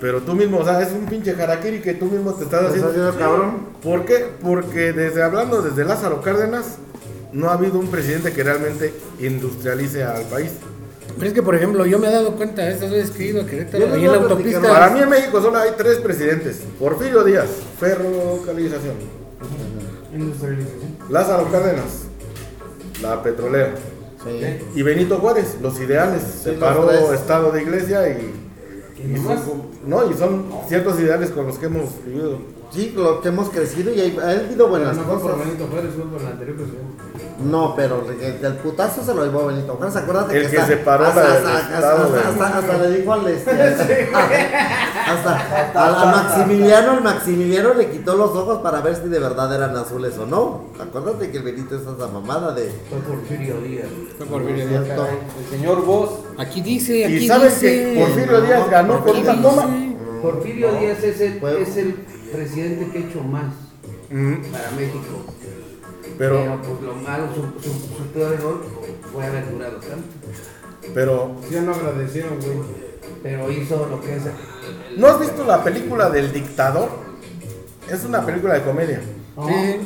Pero tú mismo, o sea, es un pinche harakiri que tú mismo te estás ¿Estás haciendo. cabrón? ¿Por qué? Porque desde hablando desde Lázaro Cárdenas, no ha habido un presidente que realmente industrialice al país. Pero es que, por ejemplo, yo me he dado cuenta estas veces que he ido a Querétaro, ahí voy en la autopista. Para mí en México solo hay tres presidentes. Porfirio Díaz, ferrocarrilización. Industrialización. Lázaro Cárdenas, la petrolera. Sí. Y Benito Juárez, los ideales. Sí, Separó. Estado de iglesia y... ¿Y son- no, y son ciertos ideales con los que hemos vivido. Sí, lo que hemos crecido y ha habido buenas no fue por cosas. Benito Juárez, fue por el anterior presidente. No, pero el, el putazo se lo llevó Benito Juárez. Acuérdate El que, que hasta, separó hasta, la- hasta, hasta, estado hasta- hasta- hasta le dijo al este, hasta, a, a Maximiliano, el Maximiliano le quitó los ojos para ver si de verdad eran azules o no. Acuérdate que el Benito es esa mamada de Fue Porfirio Díaz. Fue Porfirio Díaz. El señor Vos. Aquí dice, aquí Y sabes dice. que Porfirio Díaz ganó con una toma. Porfirio Díaz es el, Fue- es el presidente que ha hecho más Mm, para México. Pero, pues lo malo, su, su, su peor error fue haber durado tanto. pero, Sí, ya no agradecieron, güey. Pero hizo lo que es. ¿no has visto la película del dictador? Es una película de comedia. Sí.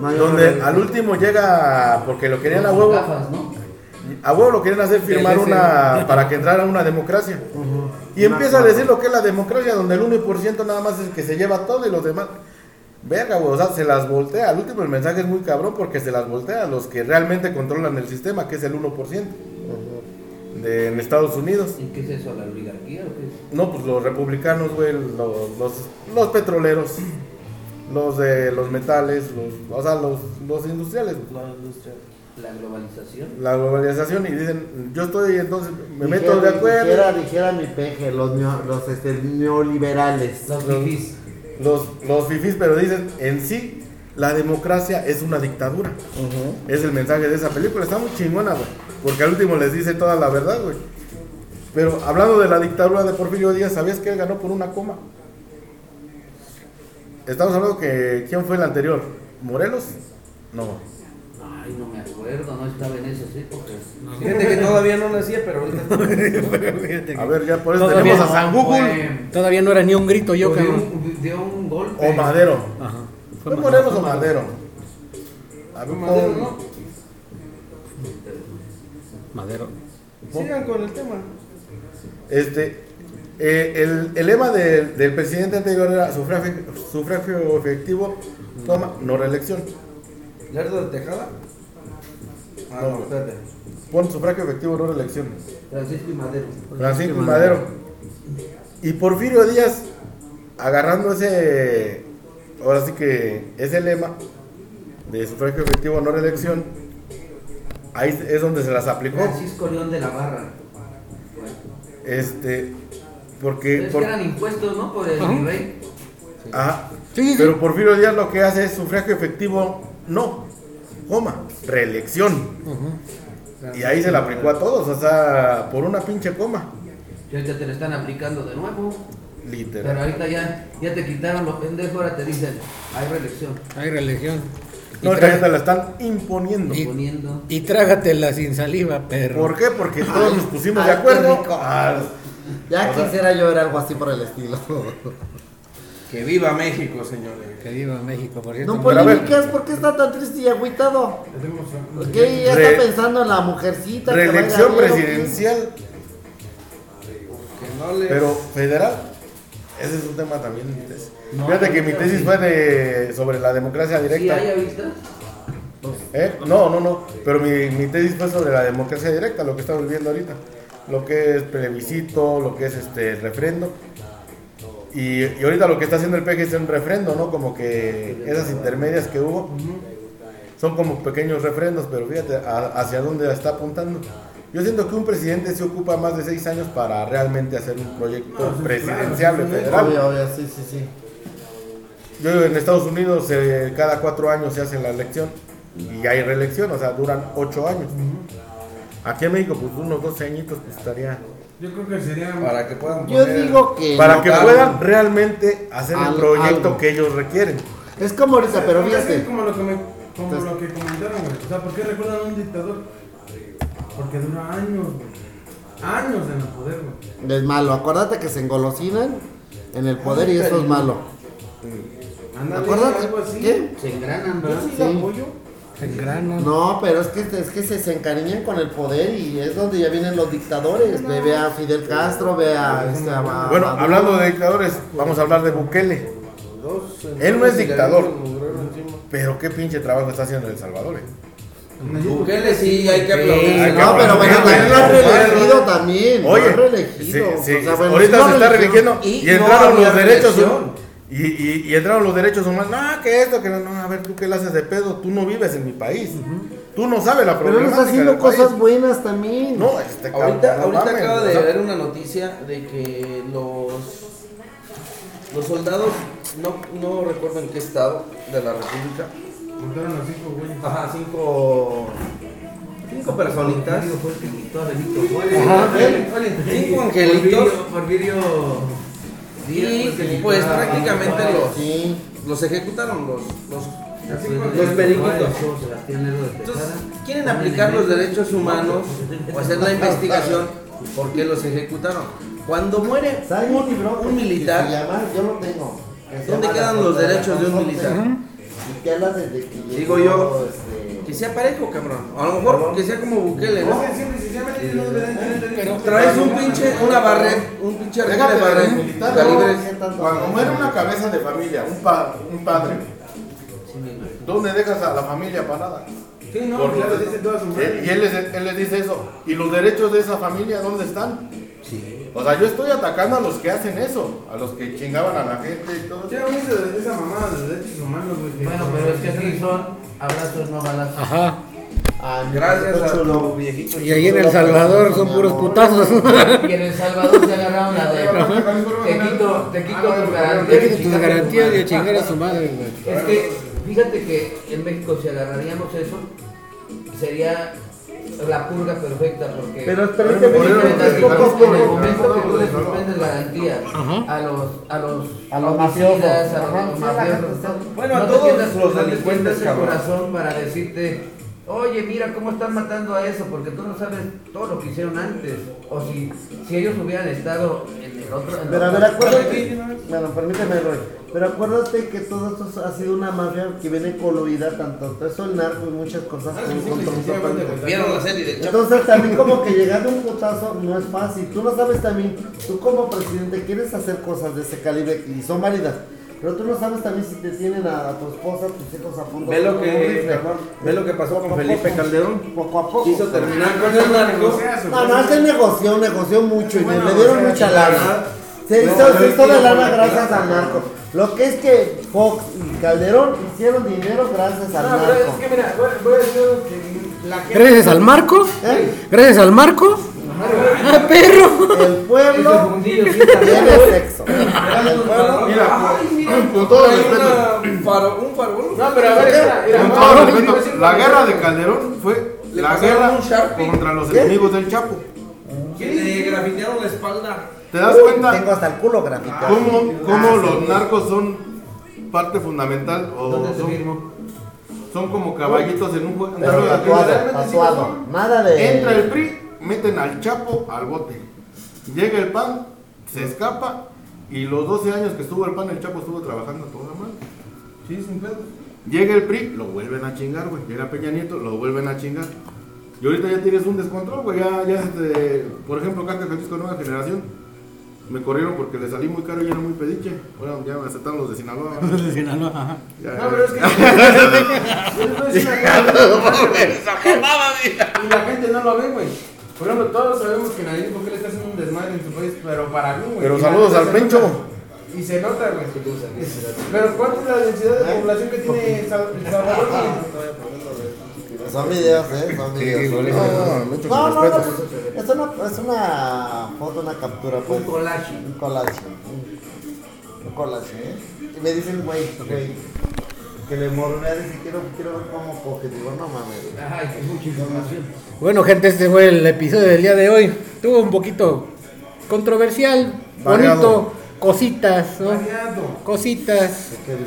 Donde al último llega, porque lo querían a huevo, gafas, ¿no? A huevo lo quieren hacer firmar una, para que entrara una democracia. Y empieza a decir lo que es la democracia, donde el 1% nada más es el que se lleva todo y los demás. Verga, güey, o sea, se las voltea. Al último el mensaje es muy cabrón porque se las voltea a los que realmente controlan el sistema, que es el 1% de, en Estados Unidos. ¿Y qué es eso? ¿La oligarquía o qué es? No, pues los republicanos, güey, los, los, los petroleros, los de los metales, los, o sea, los, los industriales. La industria. La globalización. la globalización y dicen, yo estoy entonces, me meto de acuerdo. Dijera, dijera mi peje, los, neo- los este, neoliberales. Los Los- fifís. Los, los fifís, pero dicen, en sí, la democracia es una dictadura. Es el mensaje de esa película. Está muy chingona, güey. Porque al último les dice toda la verdad, güey. Pero hablando de la dictadura de Porfirio Díaz, ¿sabías que él ganó por una coma? Estamos hablando que. ¿Quién fue el anterior? ¿Morelos? No. Ay, no me acuerdo, no estaba en esas épocas. Fíjate que todavía no nacía, pero ahorita. A ver, ya por eso Todavía tenemos a San Google Fue- Todavía no era ni un grito yo, dio, un, dio un golpe. o Madero. Ajá. ¿Fue Morelos o Madero? A ver, Madero, ¿no? Madero. Sigan con el tema. Este, eh, el, el lema del- del presidente anterior era sufragio, sufragio efectivo, toma, no reelección. ¿Lerdo de Tejada? Ah, No, espérate. Pon sufragio efectivo, no reelección. Francisco y Madero. Francisco y Madero. Y Porfirio Díaz, agarrando ese, ahora sí que ese lema de sufragio efectivo, no reelección, ahí es donde se las aplicó. Francisco León de la Barra. Este, porque, Es por- que eran impuestos, ¿no? Por el Ajá. virrey. ajá, Sí, sí, sí. pero Porfirio Díaz lo que hace es sufragio efectivo, no, coma, reelección. Y ahí se la aplicó a todos, o sea, por una pinche coma, Y ahorita te lo están aplicando de nuevo. Pero literal. ahorita ya, ya te quitaron los pendejos, ahora te dicen, hay reelección. Hay religión. Y, No, tra- ahorita la están imponiendo. Y- Poniendo. y trágatela sin saliva, perro. ¿Por qué? Porque todos nos pusimos de ay, acuerdo. Ah, Ya O sea- quisiera yo ver algo así por el estilo. Que viva México, señores. Que viva México, por cierto. No polémicas, ¿por qué está tan triste y agüitado? Tenemos ¿Por qué ya Re- está pensando en la mujercita? que reelección vaya a ver, o qué? presidencial, Que no le. pero federal. Ese es un tema también. de mi tesis. No, Fíjate que mi tesis fue de sobre la democracia ¿Sí directa. hay avistas? ¿Eh? No, no, no. Pero mi, mi tesis fue sobre la democracia directa, lo que estamos viviendo ahorita. Lo que es plebiscito, lo que es este referendo. Y, y ahorita lo que está haciendo el PG es un refrendo, ¿no? Como que esas intermedias que hubo son como pequeños refrendos, pero fíjate a- hacia dónde está apuntando. Yo siento que un presidente se ocupa más de seis años para realmente hacer un proyecto presidencial federal. Obvio, obvio, sí, sí, sí. Yo en Estados Unidos eh, cada cuatro años se hace la elección y hay reelección, o sea, duran ocho años. Aquí en México, pues unos 12 añitos, pues estaría. Yo creo que sería. Para que puedan Yo digo que. Para no, que puedan realmente hacer el proyecto algo. que ellos requieren. Es como ahorita, pero Porque es fíjate. como lo que, me, como Entonces- lo que comentaron, güey. O sea, ¿por qué recuerdan a un dictador? Porque dura años, güey. Años en el poder, güey. Es malo. Acuérdate que se engolosinan en el poder y eso es malo. Ándale, Acuérdate. algo así. ¿Qué? Se engranan, Yo ¿verdad? sí apoyo. Se engranan. No, pero es que, es que se, se encariñan con el poder y es donde ya vienen los dictadores. Ve, ve a Fidel Castro, ve a, este, a- Bueno, hablando de dictadores, vamos a hablar de Bukele. Él no es dictador. Pero qué pinche trabajo está haciendo en El Salvador. eh. Bukele sí, hay que aplaudir. No, pero bueno, también lo güey. reelegido también. Oye, reelegido. sí, sí, O sea, bueno, ahorita se está reeligieron. reeligiendo y, entraron los derechos. Y, y- y entraron los derechos humanos. No, que esto, que no, no, a ver, tú qué le haces de pedo. Tú no vives en mi país. Tú no sabes la Pero él problemática. está haciendo del cosas país. buenas también. No, este cabrón. Ahorita, no ahorita acaba de ver una noticia de que los los soldados, no, no recuerdo en qué estado de la República, Mataron a cinco güeyes. ajá, cinco, cinco personitas, cinco angelitos, Porfirio, Porfirio Díaz y fue el que quitó pues a prácticamente los, Sí. los ejecutaron, los, los los periquitos. Entonces, quieren aplicar los derechos humanos o hacer la investigación por qué los ejecutaron. Cuando muere ¿Sabes un, un militar, ¿Dónde quedan los derechos de un militar? Digo yo, este, que sea parejo, cabrón. A lo mejor que sea como Bukele, ¿no? Derechos. Traes un pinche, una barret, un pinche de barret. Cuando muere una cabeza de familia, un, pa- un padre. ¿dónde dejas a la familia parada? Sí, no, lo dice toda su madre. Él- y él les, él les dice eso. ¿Y los derechos de esa familia dónde están? O sea, yo estoy atacando a los que hacen eso, a los que chingaban a la gente y todo. Ya de esa mamada de derechos humanos, güey. Bueno, pero es que aquí son abrazos, no balazos. Ajá. Mi Gracias a chulo. tu viejito. Y ahí en El Salvador son puros putazos. Y en El Salvador se agarraron la de. Te quito, te quito tus Te garantías. quitan tus garantías y a chingar a su madre, güey. Es que, fíjate que en México si agarraríamos eso, sería la purga perfecta porque Pero permíteme, por- momento que tú le suspendes garantías Ajá. a los a los A los homicidas, mafiosos. la Bueno, a no te todos tiendas- los delincuentes, corazón para decirte Oye, mira cómo están matando a eso, porque tú no sabes todo lo que hicieron antes. O si, si ellos hubieran estado en el otro. en Pero a ver, acuérdate. Bueno, permíteme, Roy. Pero acuérdate que todo esto ha sido una mafia que viene coluida, tanto eso el narco y muchas cosas con contra un totalmente. Vieron la serie de. Entonces también como que llegar de un putazo no es fácil. Tú no sabes también, tú como presidente quieres hacer cosas de ese calibre y son válidas. Pero tú no sabes también si te tienen a, a tu esposa, a tus hijos a punto Ve lo con que- rifle. ve lo que pasó con Poco Felipe poco. Calderón. Poco a poco. Quiso terminar con el narco. No, no, se negoció, negoció mucho y Bueno, le dieron o sea, mucha la lana. Se hizo, yo se hizo de entiendo lana gracias la- al narco. Lo que es que Fox y Calderón hicieron dinero gracias al No, pero narco. es que mira, voy, voy a decir algo que la gente. Gracias al Marco. ¿Eh? Gracias al Marco. ¡Ah, perro! El pueblo tiene sexo. Mira, Ay, mira, con todo hay respeto. un farol. No, pero a ver, mira, mira, Con todo respeto, la guerra de Calderón fue la guerra contra los ¿Qué? enemigos del Chapo. Le grafitearon la espalda. ¿Te das Tengo cuenta hasta el culo grafiteado. cómo, cómo los narcos son parte fundamental o ¿Dónde son, firmo? son como caballitos en un juego? Nada de. Entra el PRI, meten al Chapo al bote. Llega el PAN, se escapa y los 12 años que estuvo el PAN, el Chapo estuvo trabajando a toda madre. Sí, sin pedo. Llega el PRI, lo vuelven a chingar, güey. Llega Peña Nieto, lo vuelven a chingar. Y ahorita ya tienes un descontrol, güey. Ya, ya, este, por ejemplo, Carta Jalisco Nueva Generación. Me corrieron porque le salí muy caro y era muy pediche. Bueno, ya me aceptaron los de Sinaloa. Ya, No, pero es que. Yo les voy a decir una cosa. Y la gente no lo ve, güey. Por ejemplo, todos sabemos que nadie porque le está haciendo un desmadre en su país, pero para mí, güey. Pero saludos al Pencho. Y se nota, güey. Pero ¿cuánta es la densidad de población que tiene El Salvador, güey? Son videos, ¿eh? Son videos. No, no, no, no, Es una, es una foto, una captura, pues. Un collage. Un collage. Un, collage, ¿eh? Y me dicen, güey, güey, que le morrea, dice, quiero, quiero ver cómo coge. Digo, no mames. Ay, qué mucha información. Bueno, gente, este fue el episodio del día de hoy. Tuvo un poquito controversial, Variado. bonito, cositas, ¿no? Variado. Cositas.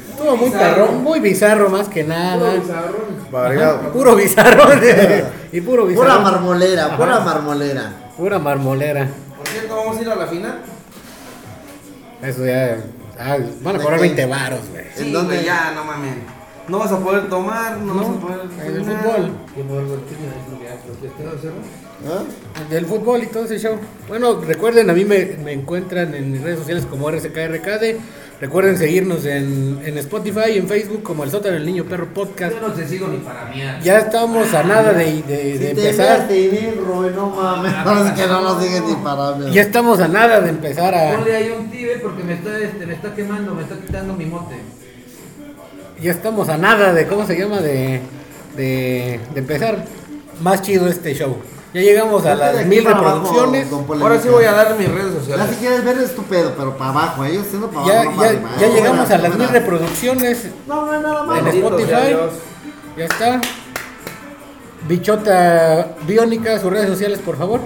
Estuvo muy perrón, muy bizarro más que nada. Puro bizarrón. Variado. Puro bizarro. y puro bizarro. Pura marmolera, pura marmolera. Pura marmolera. Por cierto, vamos a ir a la final. Eso ya. ah, van a cobrar 20 varos, güey. ¿En Sí, dónde? güey, ya, no mames. No vas a poder tomar, no, vas a poder. En el fútbol. ¿Eh? Del fútbol y todo ese show. Bueno, recuerden, a mí me, me encuentran en mis redes sociales como RCKRKD. Recuerden seguirnos en, en Spotify y en Facebook como El Sótano del Niño Perro Podcast. Yo no te sigo ni para miar. Ya estamos a nada de, de- Si de te empezar. veas ir, Roy, no mames. No, es que no nos siguen ni para mí. Ya estamos a nada de empezar a. Ponle ahí un tibe porque me está, este, me está quemando, me está quitando mi mote. Ya estamos a nada de. ¿Cómo se llama? De, de, de empezar. Más chido este show. Ya llegamos a las mil abajo, reproducciones. Ahora sí voy a dar mis redes Ya sociales. si quieres ver es tu pedo, pero para abajo, ellos siendo para Ya, abajo. no para ya, ya ¿eh? llegamos a las mil reproducciones No, no nada en malo. Bendito Spotify. Ya está. Bichota Biónica, sus redes sociales, por favor.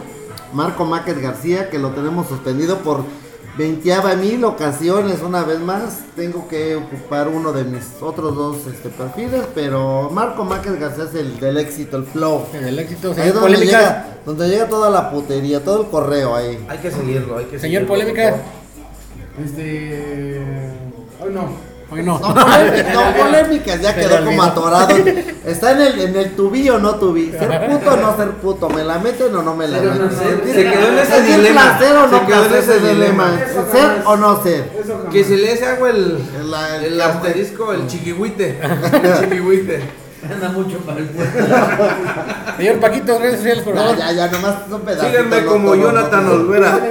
Marco Máquez García, que lo tenemos suspendido por 20 mil ocasiones una vez más. Tengo que ocupar uno de mis otros dos este, perfiles, pero Marco Máquez García es el del éxito, el flow. En el éxito, Ahí es señor donde Polémica. llega, donde llega toda la putería, todo el correo ahí. Hay que seguirlo, hay que Señor seguirlo, Polémica. por Este. Hoy no. Hoy no. No, polémicas, no polémicas, ya quedó como atorado. Está en el, en el tubí o no tubí. Ser puto o no ser puto. ¿Me la meten o no me la meten? se quedó en ese dilema. placer o no Se quedó en placer, ese dilema. Ser o no ser. Que se le hace agua el, El- el- el asterisco, el chiquihuite. El chiquihuite. Anda mucho para el puerto. Señor Paquito, redes sociales, por Ya, favor. ya, ya, nomás son pedacitos. Síganme no como todo, Jonathan. Olvera.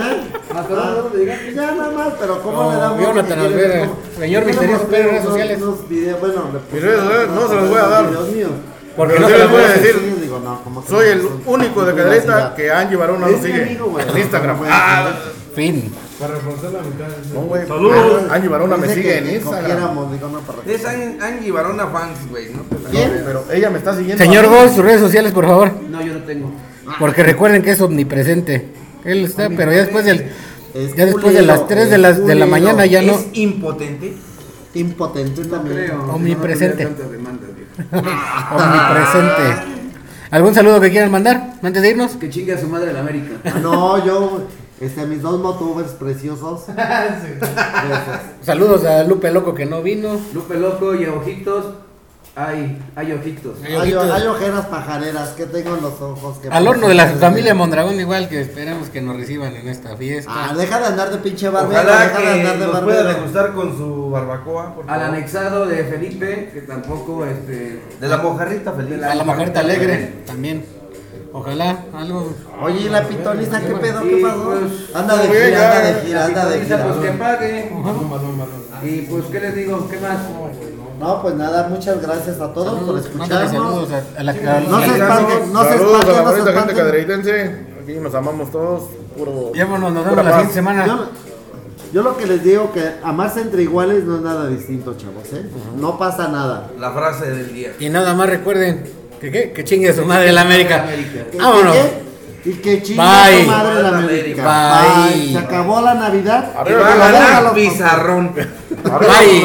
¿Eh? Ya nada más, pero ¿cómo No, le damos? Jonathan Olvera. Señor Misterioso, ver redes unos- sociales. unos videos, bueno, le Mis redes sociales, no se los voy a dar. Videos míos. Porque Pero no se les voy a decir, Sí, digo, no, como que soy no, el único de Cadereta que Angie Barón no Es lo sigue en Instagram. No, no, Ah, Fin. Para reforzar la mitad. no, güey. Saludos. Angie Barona me sigue en Instagram. Es An- Angie Barona fans, güey, ¿no? ¿Quién? Pero ella me está siguiendo. Señor. Vos, sus redes sociales, por favor. No, yo no tengo. Porque recuerden que es omnipresente. Él está, pero ya después del. Es Ya después de las culero, 3 de, las, de la mañana ya no. Es impotente. Impotente también. Omnipresente. Omnipresente. ¿Algún saludo que quieran mandar antes de irnos? Que chingue a su madre la América. No, yo, este, mis dos motubers preciosos. Saludos a Lupe Loco que no vino. Lupe Loco y a Ojitos. Ay, hay ojitos. Hay Hay, ojitos. hay ojeras pajareras que tengo en los ojos. Que Al horno de la familia Mondragón, igual que esperamos que nos reciban en esta Ah, fiesta. deja de andar de pinche barbero. Ojalá deja de que andar de nos pueda degustar con su barbacoa, por Al anexado de Felipe, que tampoco este. De la mojarrita feliz. A la mujerita alegre también. Ojalá, algo. Oye, ¿y la pitoniza qué pedo? ¿Qué pasó? Anda de gira, anda de gira, anda de Pitoniza, pues que gira. pague. Y pues, ¿qué les digo? ¿Qué más? No, pues nada, muchas gracias a todos por escucharnos. saludos a, a la, a No se espanten, no se Saludos a espanten, la no se bonita gente espanten. caderitense. Aquí nos amamos todos. Puro. Vámonos, nos vemos la siguiente semana. Yo, yo lo que les digo que amarse entre iguales no es nada distinto, chavos, ¿eh? No pasa nada. La frase del día. Y nada más recuerden que, ¿qué? que chingue su madre la América. ¿Qué- Vámonos. qué? Y que chingue Bye. su madre la América. Bye. Bye. Se acabó la Navidad. Y Arriba va a Cruz Azul. ganar Pizarrón. Arriba Bye.